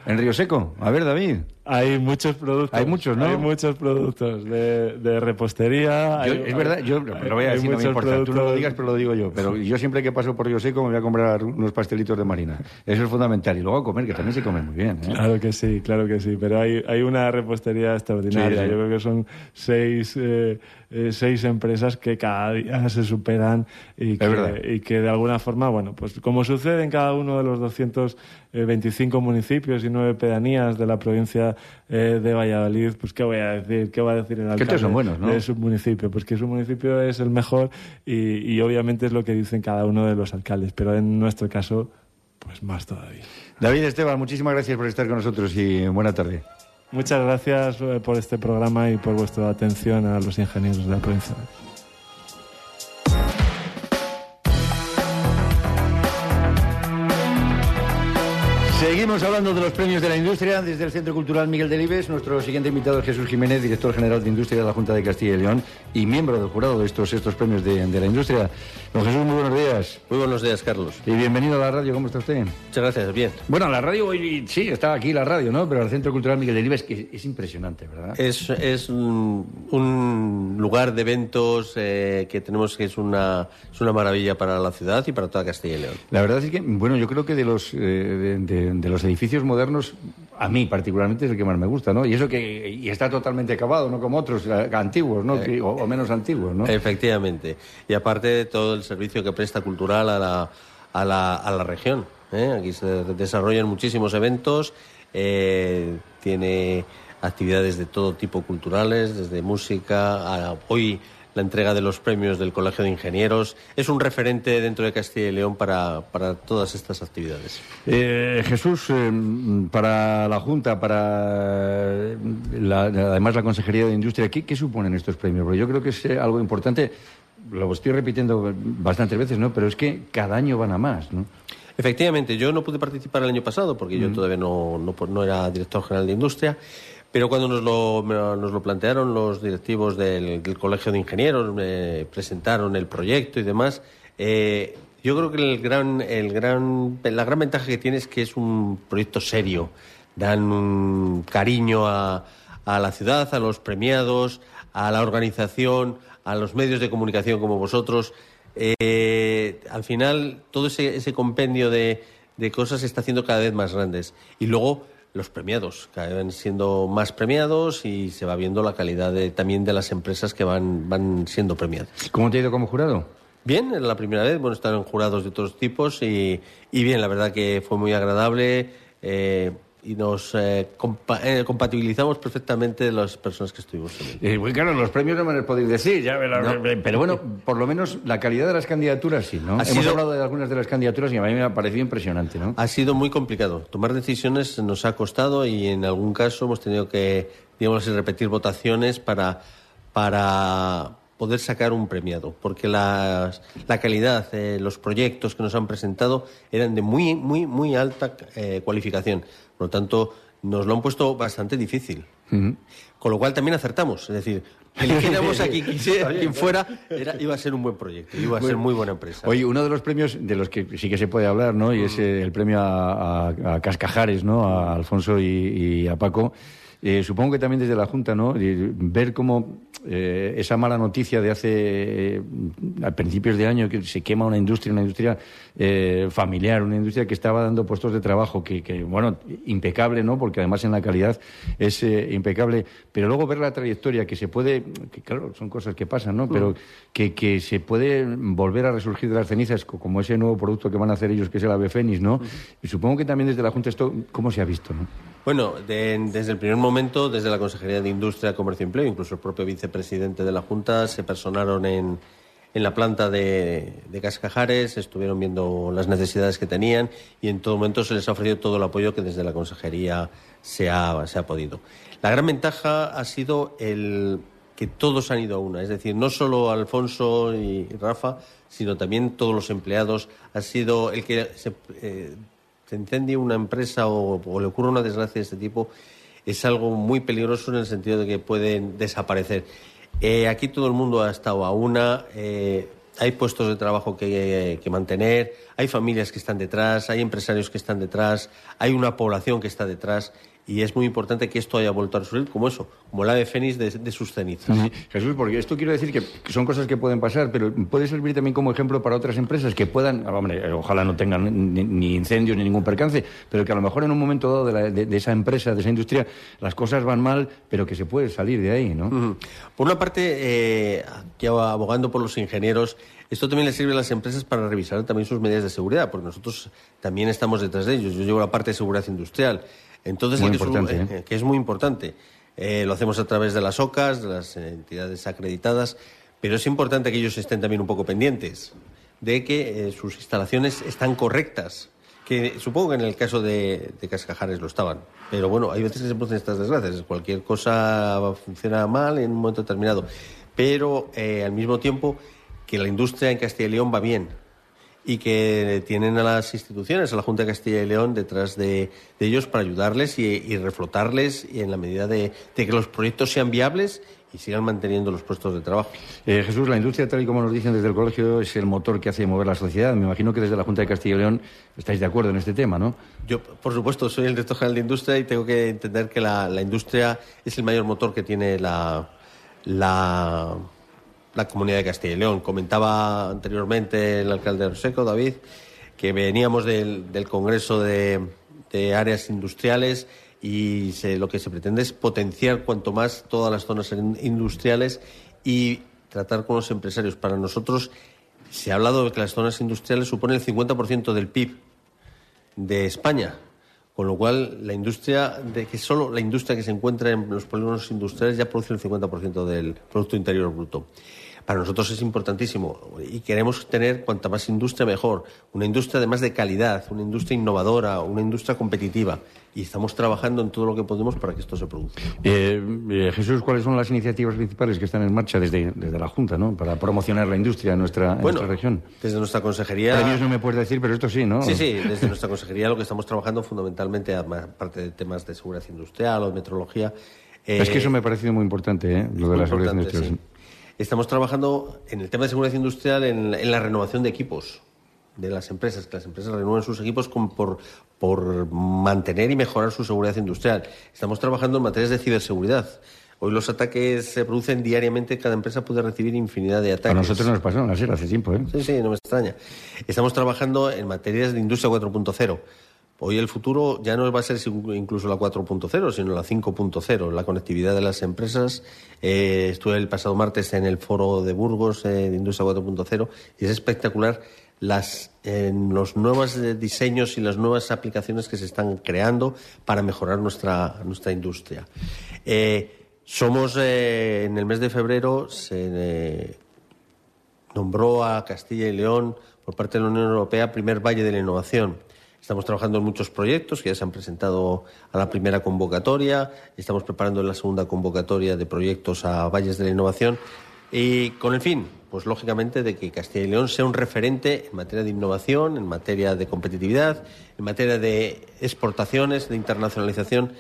En Río Seco. A ver, David. Hay muchos productos. Hay muchos, ¿no? Hay muchos productos de, de repostería. Yo, hay, es verdad, yo lo voy a decir, no me importa. Productos... Tú no lo digas, pero lo digo yo. Pero yo siempre que paso por Río Seco me voy a comprar unos pastelitos de marina. Eso es fundamental. Y luego comer, que también se come muy bien. ¿eh? Claro que sí, claro que sí. Pero hay, hay una repostería extraordinaria. Sí, sí. Yo creo que son seis, eh, eh, seis empresas que cada día se superan y que, y que de alguna forma, bueno, pues como sucede en cada uno de los 225 municipios y nueve pedanías de la provincia eh, de Valladolid, pues qué voy a decir, qué va a decir el alcalde son buenos, ¿no? de su municipio, pues que su municipio es el mejor y, y obviamente es lo que dicen cada uno de los alcaldes, pero en nuestro caso, pues más todavía. David Esteban, muchísimas gracias por estar con nosotros y buena tarde. Muchas gracias por este programa y por vuestra atención a los ingenieros de la provincia. Seguimos hablando de los premios de la industria desde el Centro Cultural Miguel Delibes. Nuestro siguiente invitado es Jesús Jiménez, director general de Industria de la Junta de Castilla y León y miembro del jurado de estos, estos premios de, de la industria. Don Jesús, muy buenos días. Muy buenos días, Carlos. Y bienvenido a la radio. ¿Cómo está usted? Muchas gracias, bien. Bueno, la radio hoy sí, está aquí la radio, ¿no? Pero el Centro Cultural Miguel Delibes que es impresionante, ¿verdad? Es, es un, un, lugar de eventos eh, que tenemos que es una, es una maravilla para la ciudad y para toda Castilla y León. La verdad es que, bueno, yo creo que de los, eh, de, de, de los edificios modernos, a mí particularmente es el que más me gusta, ¿no? Y eso que y está totalmente acabado, no como otros antiguos, ¿no? Eh, o, o, menos antiguos, ¿no? Efectivamente. Y aparte de todo el servicio que presta cultural a la, a la, a la región. ¿eh? Aquí se desarrollan muchísimos eventos, eh, tiene actividades de todo tipo culturales, desde música a hoy la entrega de los premios del Colegio de Ingenieros. Es un referente dentro de Castilla y León para, para todas estas actividades. Eh, Jesús, eh, para la Junta, para la, además la Consejería de Industria, ¿qué, ¿qué, suponen estos premios? Porque yo creo que es eh, algo importante, lo estoy repitiendo bastantes veces, ¿no? Pero es que cada año van a más, ¿no? Efectivamente, yo no pude participar el año pasado porque mm. yo todavía no, no, no era director general de Industria. Pero cuando nos lo, nos lo plantearon los directivos del, Colegio de Ingenieros, me presentaron el proyecto y demás, eh, yo creo que el gran, el gran, la gran ventaja que tiene es que es un proyecto serio. Dan un cariño a, a la ciudad, a los premiados, a la organización, a los medios de comunicación como vosotros. Eh, al final, todo ese, ese compendio de, de cosas se está haciendo cada vez más grandes. Y luego, los premiados, que van siendo más premiados y se va viendo la calidad de, también de las empresas que van, van siendo premiadas. ¿Cómo te ha ido como jurado? Bien, era la primera vez, bueno, estaban jurados de todos tipos y, y bien, la verdad que fue muy agradable eh, y nos eh, compa eh, compatibilizamos perfectamente las personas que estuvimos. Eh, bueno, claro, los premios no me los podéis decir, ya, la, no. pero bueno, por lo menos la calidad de las candidaturas sí, ¿no? Ha Hemos sido... hablado de algunas de las candidaturas y a mí me ha parecido impresionante, ¿no? Ha sido muy complicado. Tomar decisiones nos ha costado y en algún caso hemos tenido que, digamos, repetir votaciones para, para poder sacar un premiado, porque las, la calidad, eh, los proyectos que nos han presentado eran de muy, muy, muy alta eh, cualificación. Por lo tanto, nos lo han puesto bastante difícil. Uh -huh. Con lo cual también acertamos. Es decir, eligiéramos a <laughs> quien, quisiera, quien fuera, era, iba a ser un buen proyecto, iba a ser muy buena empresa. Oye, uno de los premios de los que sí que se puede hablar, ¿no? Y es eh, el premio a, a, a Cascajares, ¿no? A Alfonso y, y a Paco. Eh, supongo que también desde la Junta, ¿no? ver cómo eh, esa mala noticia de hace eh, a principios de año que se quema una industria, una industria eh, familiar, una industria que estaba dando puestos de trabajo, que, que, bueno, impecable, ¿no? Porque además en la calidad es eh, impecable. Pero luego ver la trayectoria que se puede, que claro, son cosas que pasan, ¿no? Pero que, que se puede volver a resurgir de las cenizas, como ese nuevo producto que van a hacer ellos, que es el ave fénix, ¿no? Y supongo que también desde la Junta esto, ¿cómo se ha visto, no? Bueno, de, desde el primer momento, desde la Consejería de Industria, Comercio y Empleo, incluso el propio vicepresidente de la Junta, se personaron en, en la planta de, de, Cascajares, estuvieron viendo las necesidades que tenían y en todo momento se les ha ofrecido todo el apoyo que desde la Consejería se ha, podido. La gran ventaja ha sido el que todos han ido a una, es decir, no solo Alfonso y Rafa, sino también todos los empleados. Ha sido el que se, eh, se una empresa o, o, le ocurre una desgracia de este tipo, es algo muy peligroso en el sentido de que pueden desaparecer. Eh, aquí todo el mundo ha estado a una, eh, hay puestos de trabajo que, que, mantener, hay familias que están detrás, hay empresarios que están detrás, hay una población que está detrás y es muy importante que esto haya vuelto a resurgir como eso, como el ave fénix de, de, sus cenizas. Sí, Jesús, porque esto quiero decir que son cosas que pueden pasar, pero puede servir también como ejemplo para otras empresas que puedan, hombre, ojalá no tengan ni, ni incendios ni ningún percance, pero que a lo mejor en un momento dado de, la, de, de, esa empresa, de esa industria, las cosas van mal, pero que se puede salir de ahí, ¿no? Uh -huh. Por una parte, eh, aquí abogando por los ingenieros, esto también les sirve a las empresas para revisar también sus medidas de seguridad, porque nosotros también estamos detrás de ellos. Yo llevo la parte de seguridad industrial. Entonces, muy que, es, ¿eh? que es muy importante. Eh, lo hacemos a través de las OCAS, de las entidades acreditadas, pero es importante que ellos estén también un poco pendientes de que eh, sus instalaciones están correctas. Que supongo que en el caso de, de, Cascajares lo estaban. Pero bueno, hay veces que se producen estas desgracias. Cualquier cosa funciona mal en un momento determinado. Pero eh, al mismo tiempo que la industria en Castilla y León va bien y que tienen a las instituciones, a la Junta de Castilla y León detrás de, de ellos para ayudarles y, y, reflotarles y en la medida de, de, que los proyectos sean viables y sigan manteniendo los puestos de trabajo. Eh, Jesús, la industria, tal y como nos dicen desde el colegio, es el motor que hace mover la sociedad. Me imagino que desde la Junta de Castilla y León estáis de acuerdo en este tema, ¿no? Yo, por supuesto, soy el director general de industria y tengo que entender que la, la industria es el mayor motor que tiene la, la la comunidad de Castilla y León. Comentaba anteriormente el alcalde de David, que veníamos del, del Congreso de, Áreas Industriales y lo que se pretende es potenciar cuanto más todas las zonas industriales y tratar con los empresarios. Para nosotros se ha hablado de que las zonas industriales suponen el 50% del PIB de España. Con lo cual, la industria, de que solo la industria que se encuentra en los polígonos industriales ya produce el 50% del Producto Interior Bruto. Para nosotros es importantísimo y queremos tener cuanta más industria mejor. Una industria además de calidad, una industria innovadora, una industria competitiva. Y estamos trabajando en todo lo que podemos para que esto se produzca. Eh, eh, Jesús, ¿cuáles son las iniciativas principales que están en marcha desde, desde la Junta ¿no? para promocionar la industria en nuestra, en nuestra región? Desde nuestra consejería. Premios no me puedes decir, pero esto sí, ¿no? Sí, sí, desde nuestra consejería lo que estamos trabajando fundamentalmente, aparte de temas de seguridad industrial o de metrología. Eh, es que eso me ha parecido muy importante, ¿eh? lo de la seguridad industrial. Sí. Estamos trabajando en el tema de seguridad industrial en, en, la renovación de equipos de las empresas, que las empresas renueven sus equipos con, por, por mantener y mejorar su seguridad industrial. Estamos trabajando en materias de ciberseguridad. Hoy los ataques se producen diariamente, cada empresa puede recibir infinidad de ataques. A nosotros nos pasaron así hace tiempo, ¿eh? Sí, sí, no me extraña. Estamos trabajando en materias de industria 4.0. Hoy el futuro ya no va a ser incluso la 4.0, sino la 5.0, la conectividad de las empresas. Eh, estuve el pasado martes en el foro de Burgos eh, de Industria 4.0 y es espectacular los nuevos diseños y las nuevas aplicaciones que se están creando para mejorar nuestra, nuestra industria. Eh, somos, en el mes de febrero, se nombró a Castilla y León por parte de la Unión Europea primer Valle de la Innovación. Estamos trabajando en muchos proyectos que ya se han presentado a la primera convocatoria. Estamos preparando la segunda convocatoria de proyectos a Valles de la Innovación. Y con el fin, pues lógicamente, de que Castilla y León sea un referente en materia de innovación, en materia de competitividad, en materia de exportaciones, de internacionalización.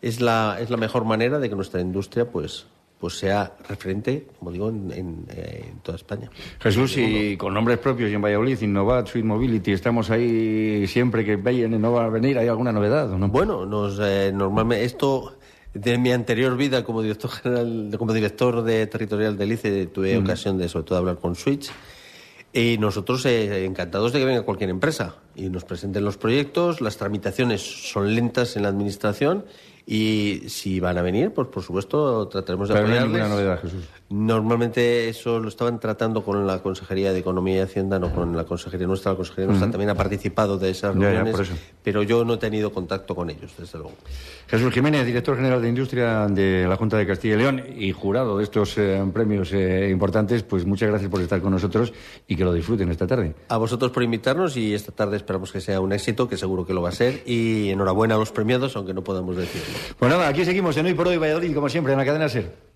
Es la, es la mejor manera de que nuestra industria pues, pues sea referente, como digo, en, en, eh, en toda España. Jesús, y con nombres propios y en Valladolid, Innovat, Sweet Mobility, estamos ahí siempre que vayan no va a venir, ¿hay alguna novedad o no? Bueno, nos, eh, normalmente esto de mi anterior vida como director general, como director de territorial del ICE, tuve ocasión de sobre todo hablar con Switch. Y nosotros eh, encantados de que venga cualquier empresa y nos presenten los proyectos. Las tramitaciones son lentas en la administración y si van a venir, pues por supuesto trataremos de Pero no hay apoyarles. ninguna novedad, Jesús. Normalmente eso lo estaban tratando con la Consejería de Economía y Hacienda, no con la Consejería nuestra. La Consejería nuestra también ha participado de esas Ya, ya, reuniones, pero yo no he tenido contacto con ellos, desde luego. Jesús Jiménez, director general de Industria de la Junta de Castilla y León y jurado de estos eh, premios eh, importantes, pues muchas gracias por estar con nosotros y que lo disfruten esta tarde. A vosotros por invitarnos y esta tarde esperamos que sea un éxito, que seguro que lo va a ser. Y enhorabuena a los premiados, aunque no podamos decirlo. Pues nada, aquí seguimos en Hoy por Hoy Valladolid, como siempre, en la cadena SER.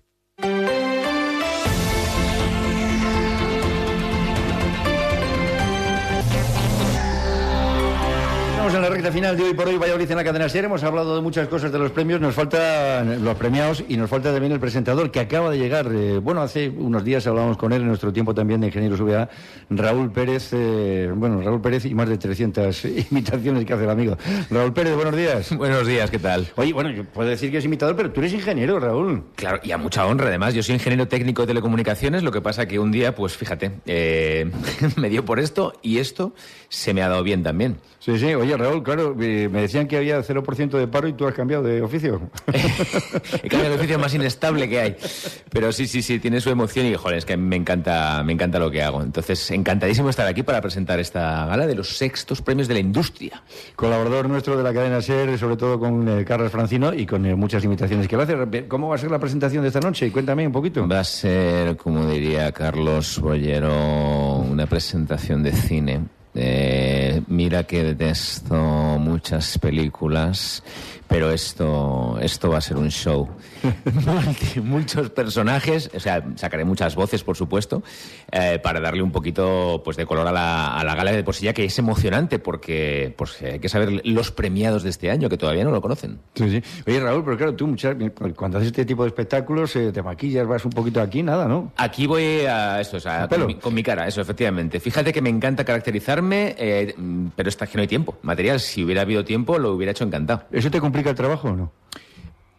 En la recta final de hoy por hoy Valladolid en la cadena SER. Hemos hablado de muchas cosas de los premios. Nos faltan los premiados y nos falta también el presentador que acaba de llegar. Eh, bueno, hace unos días hablábamos con él en nuestro tiempo también de Ingenieros VA, Raúl Pérez. eh, bueno, Raúl Pérez y más de 300 <laughs> imitaciones que hace el amigo. Raúl Pérez, buenos días. <laughs> Buenos días, ¿qué tal? Oye, bueno, yo puedo decir que es imitador, pero tú eres ingeniero, Raúl. Claro, y a mucha honra además. Yo soy ingeniero técnico de telecomunicaciones, lo que pasa que un día, pues fíjate, eh, <laughs> me dio por esto y esto se me ha dado bien también. Sí, sí. Oye, Raúl, claro, eh, me decían que había 0% de paro y tú has cambiado de oficio. <laughs> He cambiado el oficio más inestable que hay. Pero sí, sí, sí, tiene su emoción y, joder, es que me encanta, me encanta lo que hago. Entonces, encantadísimo estar aquí para presentar esta gala de los sextos premios de la industria. Colaborador nuestro de la cadena SER, sobre todo con eh, Carlos Francino y con eh, muchas imitaciones que va a hacer. ¿Cómo va a ser la presentación de esta noche? Cuéntame un poquito. Va a ser, como diría Carlos Bollero, una presentación de cine. Eh, mira que detesto muchas películas, pero esto, esto va a ser un show. <laughs> Muchos personajes, o sea, sacaré muchas voces, por supuesto, eh, para darle un poquito pues, de color a la, a la gala de por sí, ya que es emocionante, porque pues, hay que saber los premiados de este año, que todavía no lo conocen. Sí, sí. Oye, Raúl, pero claro, tú muchas- cuando haces este tipo de espectáculos, eh, te maquillas, vas un poquito aquí, nada, ¿no? Aquí voy a esto, o sea, con mi, con mi cara, eso, efectivamente. Fíjate que me encanta caracterizarme, eh, pero está que no hay tiempo. Material, si hubiera habido tiempo, lo hubiera hecho encantado. ¿Eso te complica el trabajo o no?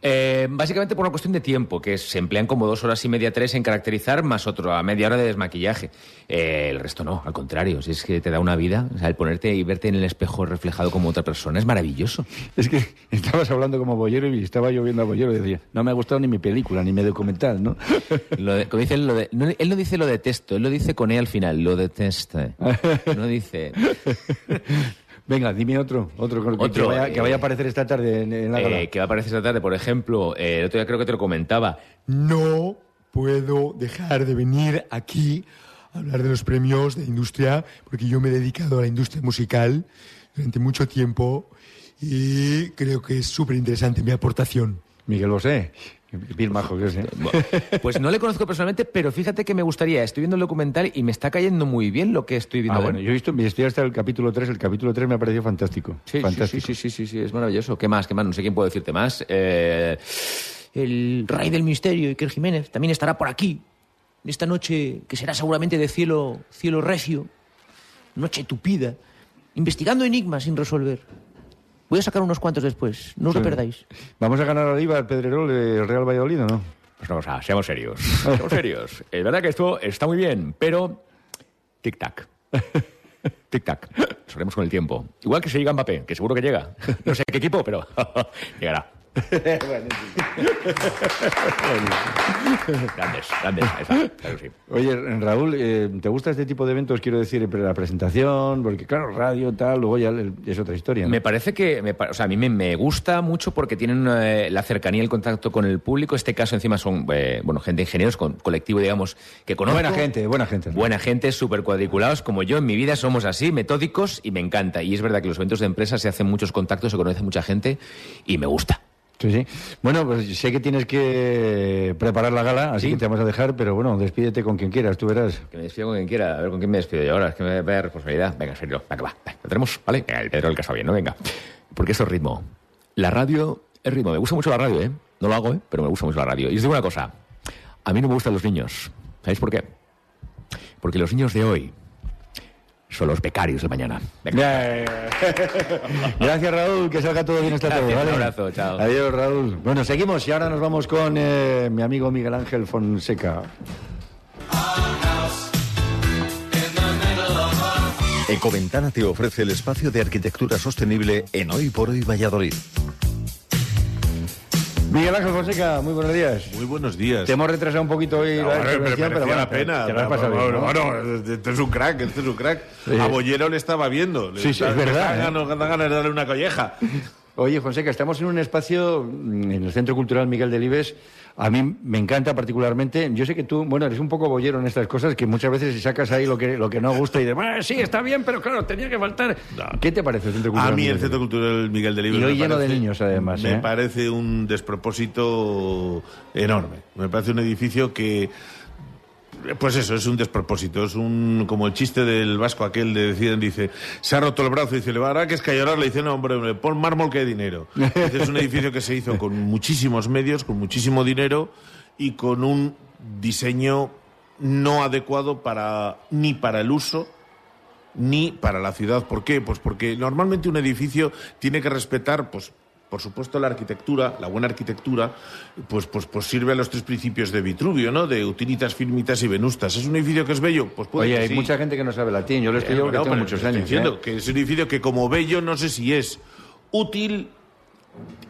Eh, básicamente por una cuestión de tiempo, que se emplean como dos horas y media, tres en caracterizar, más otro a media hora de desmaquillaje. Eh, el resto no, al contrario, si es que te da una vida, o sea, el ponerte y verte en el espejo reflejado como otra persona es maravilloso. Es que <laughs> estabas hablando como bollero y estaba yo viendo a bollero y decía, no me ha gustado ni mi película, ni mi documental, ¿no? <laughs> Lo de- como dice él, lo de- no, él no dice lo detesto, él lo dice con E al final, lo detesta. <laughs> No dice... Venga, dime otro, otro, que- vaya, eh, que vaya a aparecer esta tarde en, en la gala. Eh, que va a aparecer esta tarde, por ejemplo, eh, el otro día creo que te lo comentaba. No puedo dejar de venir aquí a hablar de los premios de industria, porque yo me he dedicado a la industria musical durante mucho tiempo y creo que es súper interesante mi aportación. Miguel Bosé, bien majo que es, ¿eh? Pues no le conozco personalmente, pero fíjate que me gustaría. Estoy viendo el documental y me está cayendo muy bien lo que estoy viendo. Ah, bueno, yo he visto, estoy hasta el capítulo 3, el capítulo 3 me ha parecido fantástico. Sí, sí, fantástico. sí, sí, sí, sí, sí, es maravilloso. ¿Qué más? ¿Qué más? No sé quién puedo decirte más. Eh, el rey del misterio, Iker Jiménez, también estará por aquí. En esta noche que será seguramente de cielo, cielo recio, noche tupida, investigando enigmas sin resolver. Voy a sacar unos cuantos después, no os lo perdáis. ¿Vamos a ganar arriba al Pedrerol del Real Valladolid o no? Pues vamos a, seamos serios. Seamos serios. <laughs> Es verdad que esto está muy bien, pero tic-tac. <laughs> Tic-tac. Nos haremos con el tiempo. Igual que se llega Mbappé, que seguro que llega. No sé qué equipo, pero <laughs> llegará. Grandes, grandes. esa, claro que sí. Oye, Raúl, eh, ¿te gusta este tipo de eventos? Quiero decir, la presentación, porque claro, radio, tal, luego ya es otra historia. ¿no? Me parece que, me o sea, a mí me, me gusta mucho porque tienen eh, la cercanía el contacto con el público. Este caso encima son, eh, bueno, gente ingenieros, con colectivo, digamos, que conozco. Buena gente, buena gente. Buena gente, súper cuadriculados, como yo en mi vida somos así, metódicos y me encanta. Y es verdad que los eventos de empresas se hacen muchos contactos, se conoce mucha gente y me gusta. Sí, sí. Bueno, pues sé que tienes que preparar la gala, así Sí. que te vamos a dejar, pero bueno, despídete con quien quieras, tú verás. Que me despido con quien quiera. A ver con quién me despido yo ahora. Es que me da responsabilidad. Venga, en serio. Venga, va. Lo tenemos, ¿vale? Venga, el Pedro el está bien, ¿no? Venga. Porque esto es ritmo. La radio es ritmo. Me gusta mucho la radio, ¿eh? No lo hago, ¿eh? Pero me gusta mucho la radio. Y os digo una cosa. A mí no me gustan los niños. ¿Sabéis por qué? Porque los niños de hoy son los becarios de mañana. Venga. <laughs> Gracias, Raúl. Que salga todo bien esta tarde. ¿vale? Un abrazo, chao. Adiós, Raúl. Bueno, seguimos y ahora nos vamos con eh, mi amigo Miguel Ángel Fonseca. Ecoventana te ofrece el espacio de arquitectura sostenible en Hoy por Hoy Valladolid. Miguel Ángel Fonseca, muy buenos días. Muy buenos días. Te hemos retrasado un poquito hoy No, la bueno, pero intervención, bueno, la pena. te lo has pasado Bueno, bien, ¿no? bueno, este es un crack, este es un crack. Sí. A Bollero le estaba viendo. Le Sí, sí, es le verdad, está ¿eh? dando ganas de darle una colleja. Oye, Fonseca, estamos en un espacio en el Centro Cultural Miguel Delibes. A mí me encanta particularmente. Yo sé que tú, bueno, eres un poco bollero en estas cosas, que muchas veces sacas ahí lo que, lo que no gusta y dices, bueno, sí, está bien, pero claro, tenía que faltar. ¿Qué te parece el Centro A Cultural mí Miguel el Centro? Cultural Miguel de Libros Y hoy lleno de niños, además, Me ¿eh? parece un despropósito enorme. Me parece un edificio que pues eso, es un despropósito, es un como el chiste del vasco aquel de deciden, dice, se ha roto el brazo, dice, le va a que es que llorar, le dice, no, hombre, hombre, pon mármol que hay dinero. Dice, es un edificio que se hizo con muchísimos medios, con muchísimo dinero y con un diseño no adecuado para ni para el uso ni para la ciudad. ¿Por qué? Pues porque normalmente un edificio tiene que respetar, pues, por supuesto, la arquitectura, la buena arquitectura, pues, pues, pues sirve a los tres principios de Vitruvio, ¿no? De utilitas, firmitas y venustas. ¿Es un edificio que es bello? Pues puede Oye, que hay sí. mucha gente que no sabe latín. Yo lo estoy Eh, tengo muchos años. diciendo ¿eh? que es un edificio que como bello no sé si es útil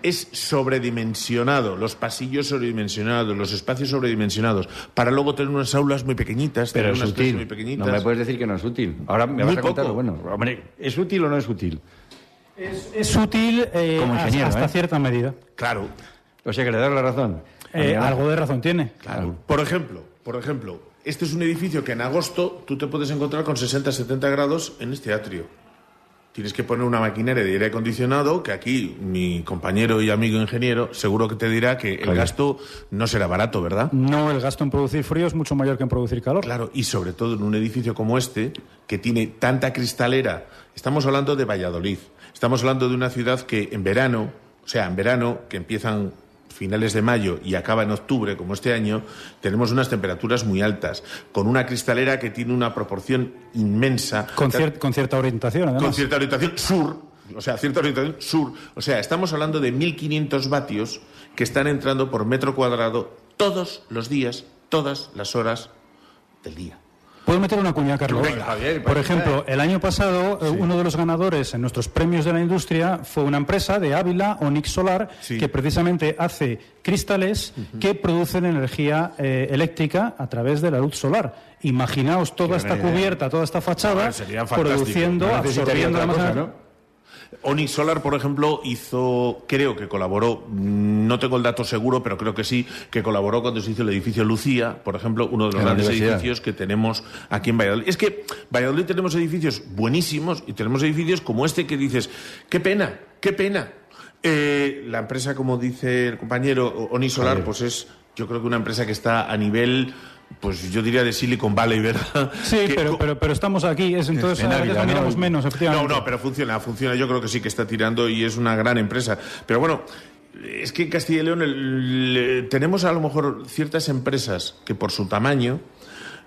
es sobredimensionado, los pasillos sobredimensionados, los espacios sobredimensionados, para luego tener unas aulas muy pequeñitas, Pero tener es unas clases útil. muy pequeñitas. No me puedes decir que no es útil. Ahora me Muy vas a contar. Bueno, hombre, ¿es útil o no es útil? Es, es útil eh, Como hasta- ingeniero, hasta ¿eh? cierta medida. Claro, O sea, que le das la razón. Eh, algo de razón tiene. Claro. Por ejemplo, por ejemplo, este es un edificio que en agosto tú te puedes encontrar con 60-70 grados en este atrio. Tienes que poner una maquinaria de aire acondicionado, que aquí mi compañero y amigo ingeniero seguro que te dirá que el gasto no será barato, ¿verdad? No, el gasto en producir frío es mucho mayor que en producir calor. Claro, y sobre todo en un edificio como este, que tiene tanta cristalera. Estamos hablando de Valladolid. Estamos hablando de una ciudad que en verano, o sea, en verano, que empiezan finales de mayo y acaba en octubre, como este año, tenemos unas temperaturas muy altas, con una cristalera que tiene una proporción inmensa. Con, cier- con cierta orientación, además. Con cierta orientación sur, o sea, cierta orientación sur. O sea, estamos hablando de 1.500 vatios que están entrando por metro cuadrado todos los días, todas las horas del día. ¿Puedo meter una cuña, Carlos? Venga, Javier, Por ejemplo, el año pasado eh, uno de los ganadores en nuestros premios de la industria fue una empresa de Ávila, Onix Solar, Sí. que precisamente hace cristales que producen energía eh, eléctrica a través de la luz solar. Imaginaos toda esta cubierta, toda esta fachada, Ah, produciendo, No absorbiendo la masa- ¿no? Onix Solar, por ejemplo, hizo, creo que colaboró, mm, no tengo el dato seguro, pero creo que sí, que colaboró cuando se hizo el edificio Lucía, por ejemplo, uno de los grandes edificios que tenemos aquí en Valladolid. Es que Valladolid tenemos edificios buenísimos y tenemos edificios como este que dices, qué pena, qué pena. Eh, la empresa, como dice el compañero Onix Solar, pues es, yo creo que una empresa que está a nivel, pues yo diría de Silicon Valley, ¿verdad? Sí, Que- pero, pero, pero estamos aquí, es, entonces En Ávila, la ¿no? miramos menos, efectivamente. no, no, pero funciona, funciona. Yo creo que sí que está tirando y es una gran empresa. Pero bueno, es que en Castilla y León el- tenemos a lo mejor ciertas empresas que por su tamaño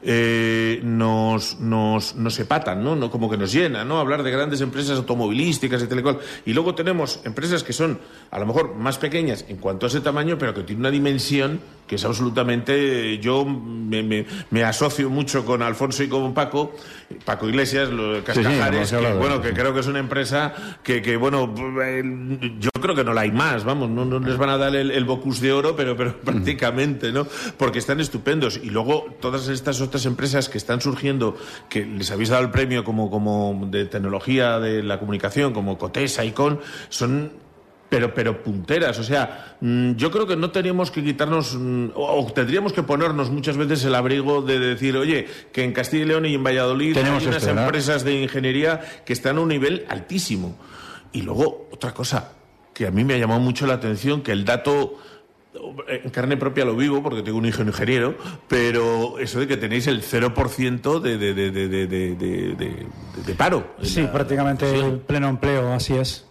eh, nos, nos, nos epatan, ¿no? ¿no? Como que nos llena, ¿no? Hablar de grandes empresas automovilísticas y tal y cual. Y luego tenemos empresas que son a lo mejor más pequeñas en cuanto a ese tamaño, pero que tienen una dimensión que es absolutamente. Yo me, me- me asocio mucho con Alfonso y con Paco, Paco Iglesias, los sí, Cascajares, que, bueno, que creo que es una empresa que, que, bueno, yo creo que no la hay más, vamos, no, no les van a dar el, el Bocus de oro, pero, pero prácticamente, ¿no? Porque están estupendos. Y luego todas estas otras empresas que están surgiendo, que les habéis dado el premio como, como de tecnología de la comunicación, como Cotesa, Icon, son pero, pero punteras. O sea, mm, yo creo que no tenemos que quitarnos, mm, o, tendríamos que ponernos muchas veces el abrigo de decir, oye, que en Castilla y León y en Valladolid Tenemos hay unas empresas de ingeniería que están a un nivel altísimo. Y luego, otra cosa que a mí me ha llamado mucho la atención, que el dato en carne propia lo vivo porque tengo un hijo ingeniero, pero eso de que tenéis el 0% de, de, de, de, de, de, de- de- de paro. Sí, la- prácticamente el pleno empleo, así es.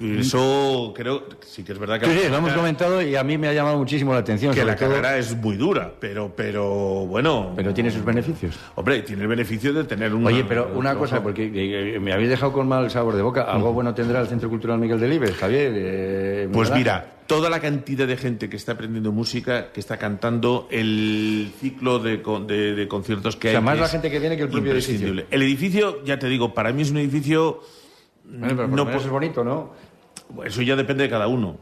Y Eso creo, sí que es verdad que... Sí, sí, lo hemos comentado y a mí me ha llamado muchísimo la atención. que la todo- carrera es muy dura, pero, pero bueno... Pero tiene sus beneficios. Hombre, tiene el beneficio de tener un... Oye, pero una cosa, porque eh, eh, me habéis dejado con mal sabor de boca. ¿Algo bueno tendrá el Centro Cultural Miguel Delibes, Javier? Eh, Pues ¿verdad? mira, toda la cantidad de gente que está aprendiendo música, que está cantando el ciclo de, de- de conciertos que O sea, hay. más la gente que viene que el propio imprescindible. El edificio, ya te digo, para mí es un edificio... Bueno, pero por no menos po- es bonito, ¿no? Eso ya depende de cada uno.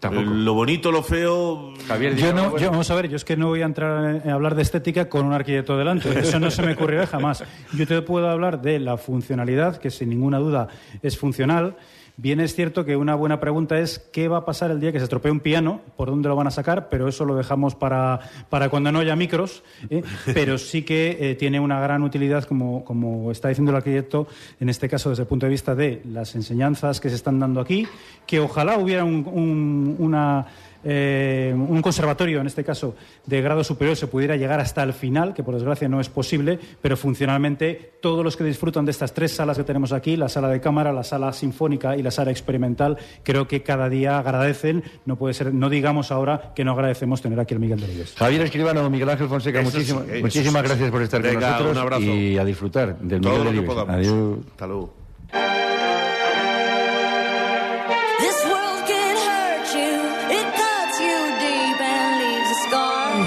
Tampoco. Lo bonito, lo feo... Javier, Yo no, algo, yo, vamos a ver, yo es que no voy a entrar a hablar de estética con un arquitecto delante. Eso no se me ocurrirá jamás. Yo te puedo hablar de la funcionalidad, que sin ninguna duda es funcional. Bien es cierto que una buena pregunta es qué va a pasar el día que se estropee un piano, por dónde lo van a sacar, pero eso lo dejamos para, para cuando no haya micros. ¿eh? <laughs> Pero sí que eh, tiene una gran utilidad, como, como está diciendo el arquitecto, en este caso desde el punto de vista de las enseñanzas que se están dando aquí, que ojalá hubiera un- un- una eh, un conservatorio, en este caso, de grado superior, se pudiera llegar hasta el final, que por desgracia no es posible, pero funcionalmente todos los que disfrutan de estas tres salas que tenemos aquí, la sala de cámara, la sala sinfónica y la sala experimental, creo que cada día agradecen, no puede ser, no digamos ahora que no agradecemos tener aquí al Miguel Delibes. Javier Escribano, Miguel Ángel Fonseca, muchísimas, muchísimas sí. gracias por estar con Venga, nosotros un abrazo. y a disfrutar del Todo Miguel lo que Delibes. podamos. Adiós. Hasta luego.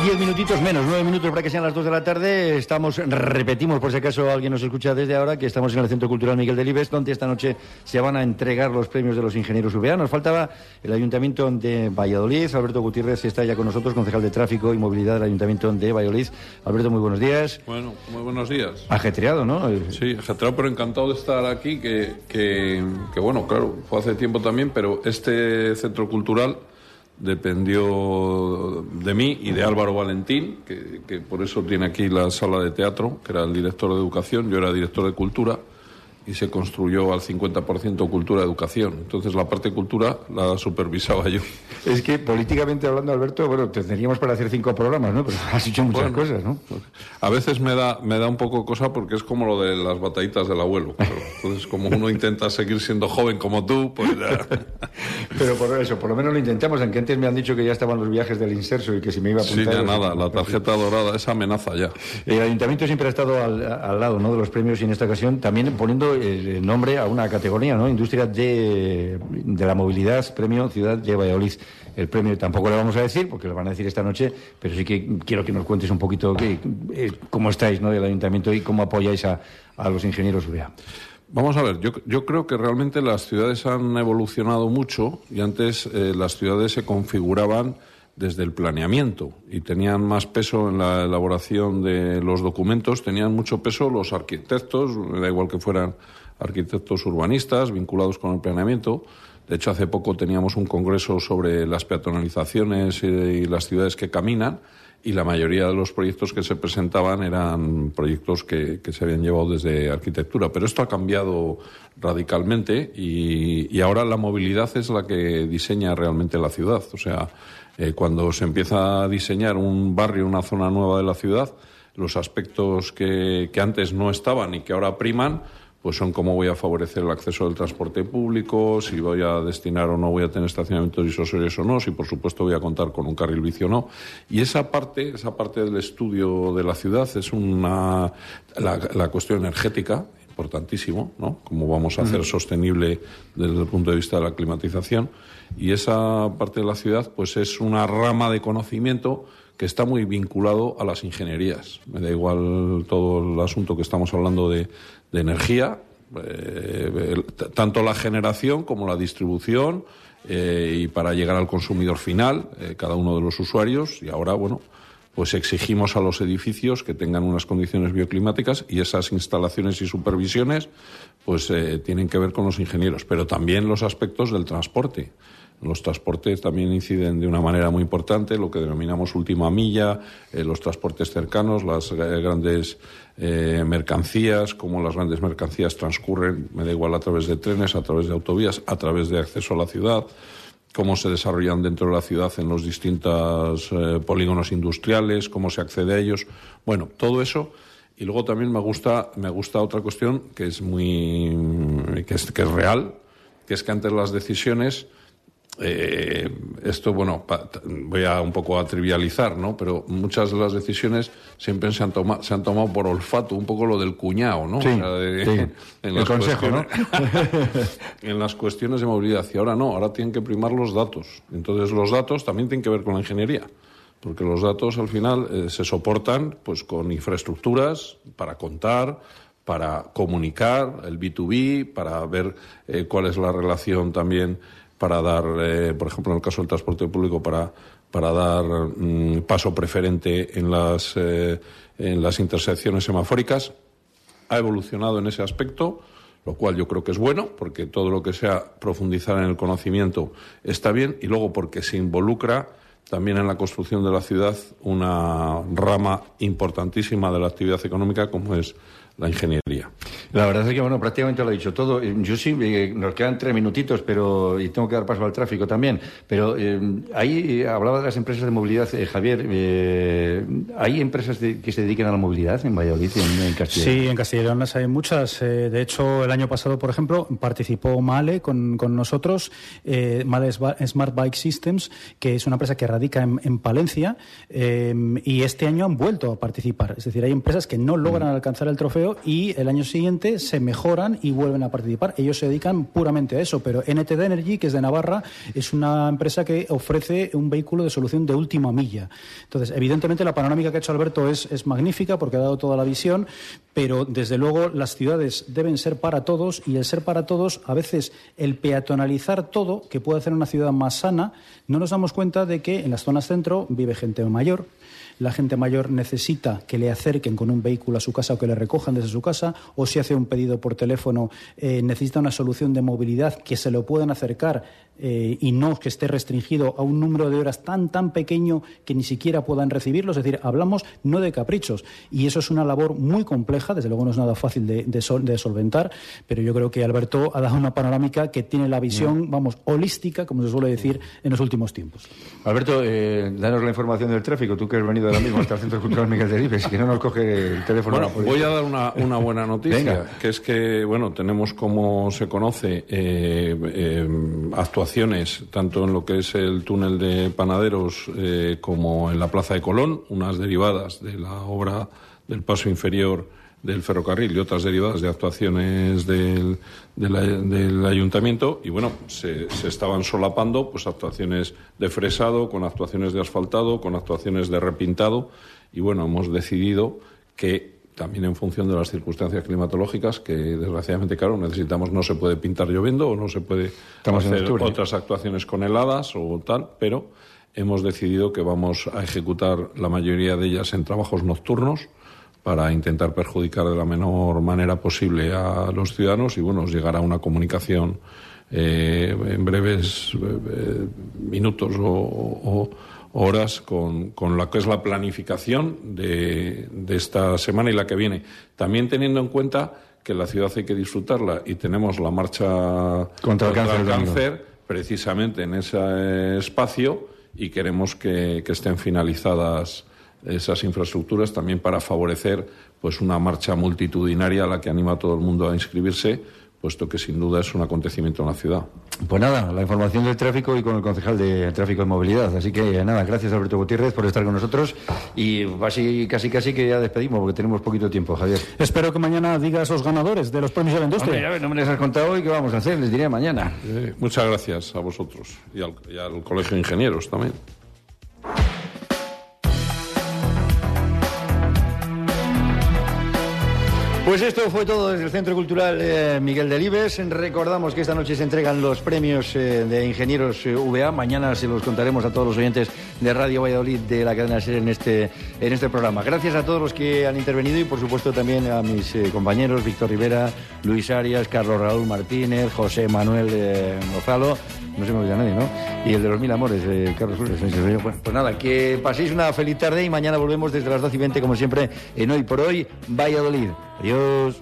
10 minutitos menos, nueve minutos para que sean las dos de la tarde. Estamos, repetimos por si acaso alguien nos escucha desde ahora, que estamos en el Centro Cultural Miguel de Libes, donde esta noche se van a entregar los premios de los ingenieros UBA. Nos faltaba el Ayuntamiento de Valladolid. Alberto Gutiérrez está ya con nosotros, concejal de Tráfico y Movilidad del Ayuntamiento de Valladolid. Alberto, muy buenos días. Bueno, muy buenos días. Ajetreado, ¿no? Sí, ajetreado, pero encantado de estar aquí, que, que, que bueno, claro, fue hace tiempo también, pero este Centro Cultural dependió de mí y de Álvaro Valentín, que, que por eso tiene aquí la sala de teatro, que era el director de educación, yo era director de cultura, y se construyó al 50% cultura-educación. Entonces la parte cultura la supervisaba yo. Es que políticamente hablando, Alberto, bueno, tendríamos para hacer cinco programas, ¿no? Pero <laughs> has hecho muchas Bueno, cosas, ¿no? A veces me da, me da un poco cosa porque es como lo de las batallitas del abuelo. claro. Entonces, como uno intenta seguir siendo joven como tú, pues ya... <laughs> Pero por eso, por lo menos lo intentamos, aunque antes me han dicho que ya estaban los viajes del inserso y que si me iba a Sí, apuntar... ya nada, la tarjeta dorada, esa amenaza ya. El ayuntamiento siempre ha estado al, al lado ¿no? de los premios y en esta ocasión también poniendo el nombre a una categoría, ¿no? Industria de, de la movilidad, premio Ciudad de Valladolid. El premio tampoco le vamos a decir, porque lo van a decir esta noche, pero sí que quiero que nos cuentes un poquito que, eh, cómo estáis ¿no? del ayuntamiento y cómo apoyáis a, a los ingenieros UBA. Vamos a ver, yo, yo creo que realmente las ciudades han evolucionado mucho y antes eh, las ciudades se configuraban desde el planeamiento y tenían más peso en la elaboración de los documentos, tenían mucho peso los arquitectos, da igual que fueran arquitectos urbanistas vinculados con el planeamiento. De hecho, hace poco teníamos un congreso sobre las peatonalizaciones y, las ciudades que caminan y la mayoría de los proyectos que se presentaban eran proyectos que, que se habían llevado desde arquitectura. Pero esto ha cambiado radicalmente y, y ahora la movilidad es la que diseña realmente la ciudad. O sea, eh, cuando se empieza a diseñar un barrio, una zona nueva de la ciudad, los aspectos que, que antes no estaban y que ahora priman, pues son cómo voy a favorecer el acceso del transporte público, si voy a destinar o no voy a tener estacionamientos disuasorios o no, si por supuesto voy a contar con un carril bici o no. Y esa parte, esa parte del estudio de la ciudad es una la, la cuestión energética importantísimo, ¿no? Cómo vamos a hacer sostenible desde el punto de vista de la climatización y esa parte de la ciudad pues es una rama de conocimiento que está muy vinculado a las ingenierías. Me da igual todo el asunto que estamos hablando de, de energía, eh, tanto la generación como la distribución eh, y para llegar al consumidor final, eh, cada uno de los usuarios. Y ahora, bueno, pues exigimos a los edificios que tengan unas condiciones bioclimáticas y esas instalaciones y supervisiones pues eh, tienen que ver con los ingenieros, pero también los aspectos del transporte. Los transportes también inciden de una manera muy importante, lo que denominamos última milla, eh, los transportes cercanos, las grandes eh, mercancías, cómo las grandes mercancías transcurren, me da igual a través de trenes, a través de autovías, a través de acceso a la ciudad, cómo se desarrollan dentro de la ciudad en los distintos eh, polígonos industriales, cómo se accede a ellos. Bueno, todo eso. Y luego también me gusta, me gusta otra cuestión que es muy, que es, que es real, que es que antes las decisiones eh, esto, bueno, pa- voy a un poco a trivializar, ¿no? Pero muchas de las decisiones siempre se han, toma- se han tomado por olfato, un poco lo del cuñado, ¿no? Sí, de- sí. <laughs> en El consejo, ¿no? <laughs> en las cuestiones de movilidad. Y ahora no, ahora tienen que primar los datos. Entonces los datos también tienen que ver con la ingeniería. Porque los datos al final eh, se soportan pues con infraestructuras para contar, para comunicar, el B2B, para ver eh, cuál es la relación también para dar, eh, por ejemplo, en el caso del transporte público, para, para dar mm, paso preferente en las, eh, en las intersecciones semafóricas. Ha evolucionado en ese aspecto, lo cual yo creo que es bueno, porque todo lo que sea profundizar en el conocimiento está bien, y luego porque se involucra también en la construcción de la ciudad una rama importantísima de la actividad económica como es la ingeniería. La verdad es que, bueno, prácticamente lo ha dicho todo. Eh, Yo sí, eh, nos quedan tres minutitos, pero y tengo que dar paso al tráfico también. Pero eh, ahí eh, hablaba de las empresas de movilidad, eh, Javier. eh, ¿Hay empresas de- que se dediquen a la movilidad en Valladolid, en, en Castilla? Sí, en Castilla y León las hay muchas. Eh, de hecho, el año pasado, por ejemplo, participó Male con, con nosotros, eh, Male Smart Bike Systems, que es una empresa que radica en, en Palencia, eh, y este año han vuelto a participar. Es decir, hay empresas que no logran alcanzar el trofeo y el año siguiente se mejoran y vuelven a participar. Ellos se dedican puramente a eso, pero NTD Energy, que es de Navarra, es una empresa que ofrece un vehículo de solución de última milla. Entonces, evidentemente, la panorámica que ha hecho Alberto es, es magnífica porque ha dado toda la visión, pero desde luego las ciudades deben ser para todos y el ser para todos, a veces el peatonalizar todo, que puede hacer una ciudad más sana, no nos damos cuenta de que en las zonas centro vive gente mayor. La gente mayor necesita que le acerquen con un vehículo a su casa o que le recojan desde su casa, o si hace un pedido por teléfono, eh, necesita una solución de movilidad que se lo puedan acercar eh, y no que esté restringido a un número de horas tan, tan pequeño que ni siquiera puedan recibirlo. Es decir, hablamos no de caprichos. Y eso es una labor muy compleja, desde luego no es nada fácil de, de sol- de solventar, pero yo creo que Alberto ha dado una panorámica que tiene la visión, vamos, holística, como se suele decir, en los últimos tiempos. Alberto, eh, danos la información del tráfico. Tú que has venido ahora mismo hasta el Centro Cultural Miguel de Libes, que no nos coge el teléfono. Bueno, policía. voy a dar una, una buena noticia, Venga. que es que, bueno, tenemos, como se conoce, eh, eh, actuaciones tanto en lo que es el túnel de Panaderos eh, como en la Plaza de Colón, unas derivadas de la obra del paso inferior del ferrocarril y otras derivadas de actuaciones del, ayuntamiento. Y bueno, se, se estaban solapando pues actuaciones de fresado, con actuaciones de asfaltado, con actuaciones de repintado. Y bueno, hemos decidido que también en función de las circunstancias climatológicas, que desgraciadamente, claro, necesitamos, no se puede pintar lloviendo o no se puede Estamos hacer otras actuaciones con heladas o tal, pero hemos decidido que vamos a ejecutar la mayoría de ellas en trabajos nocturnos para intentar perjudicar de la menor manera posible a los ciudadanos y bueno, llegará una comunicación eh, en breves eh, eh, minutos o horas con, con lo que es la planificación de, de esta semana y la que viene. También teniendo en cuenta que la ciudad hay que disfrutarla y tenemos la marcha Contra el cáncer el domingo. cáncer precisamente en ese espacio y queremos que, que estén finalizadas esas infraestructuras también para favorecer pues una marcha multitudinaria a la que anima a todo el mundo a inscribirse, puesto que sin duda es un acontecimiento en la ciudad. Pues nada, la información del tráfico y con el concejal de tráfico y movilidad. Así que nada, gracias Alberto Gutiérrez por estar con nosotros y casi casi casi que ya despedimos porque tenemos poquito tiempo, Javier. Espero que mañana digas los ganadores de los premios de la industria. Hombre, a ver, no me les has contado hoy qué vamos a hacer, les diré mañana. Eh, muchas gracias a vosotros y al, y al Colegio de Ingenieros también. Pues esto fue todo desde el Centro Cultural eh, Miguel Delibes. Recordamos que esta noche se entregan los premios eh, de Ingenieros eh, VA. Mañana se los contaremos a todos los oyentes de Radio Valladolid de la cadena SER en este, en este programa. Gracias a todos los que han intervenido y por supuesto también a mis compañeros Víctor Rivera, Luis Arias, Carlos Raúl Martínez, José Manuel Gonzalo. No se me olvida nadie, ¿no? Y el de los mil amores, eh, Carlos Flores. Bueno, pues nada, que paséis una feliz tarde y mañana volvemos desde las 12 y 20, como siempre, en Hoy por Hoy, Valladolid. Adiós.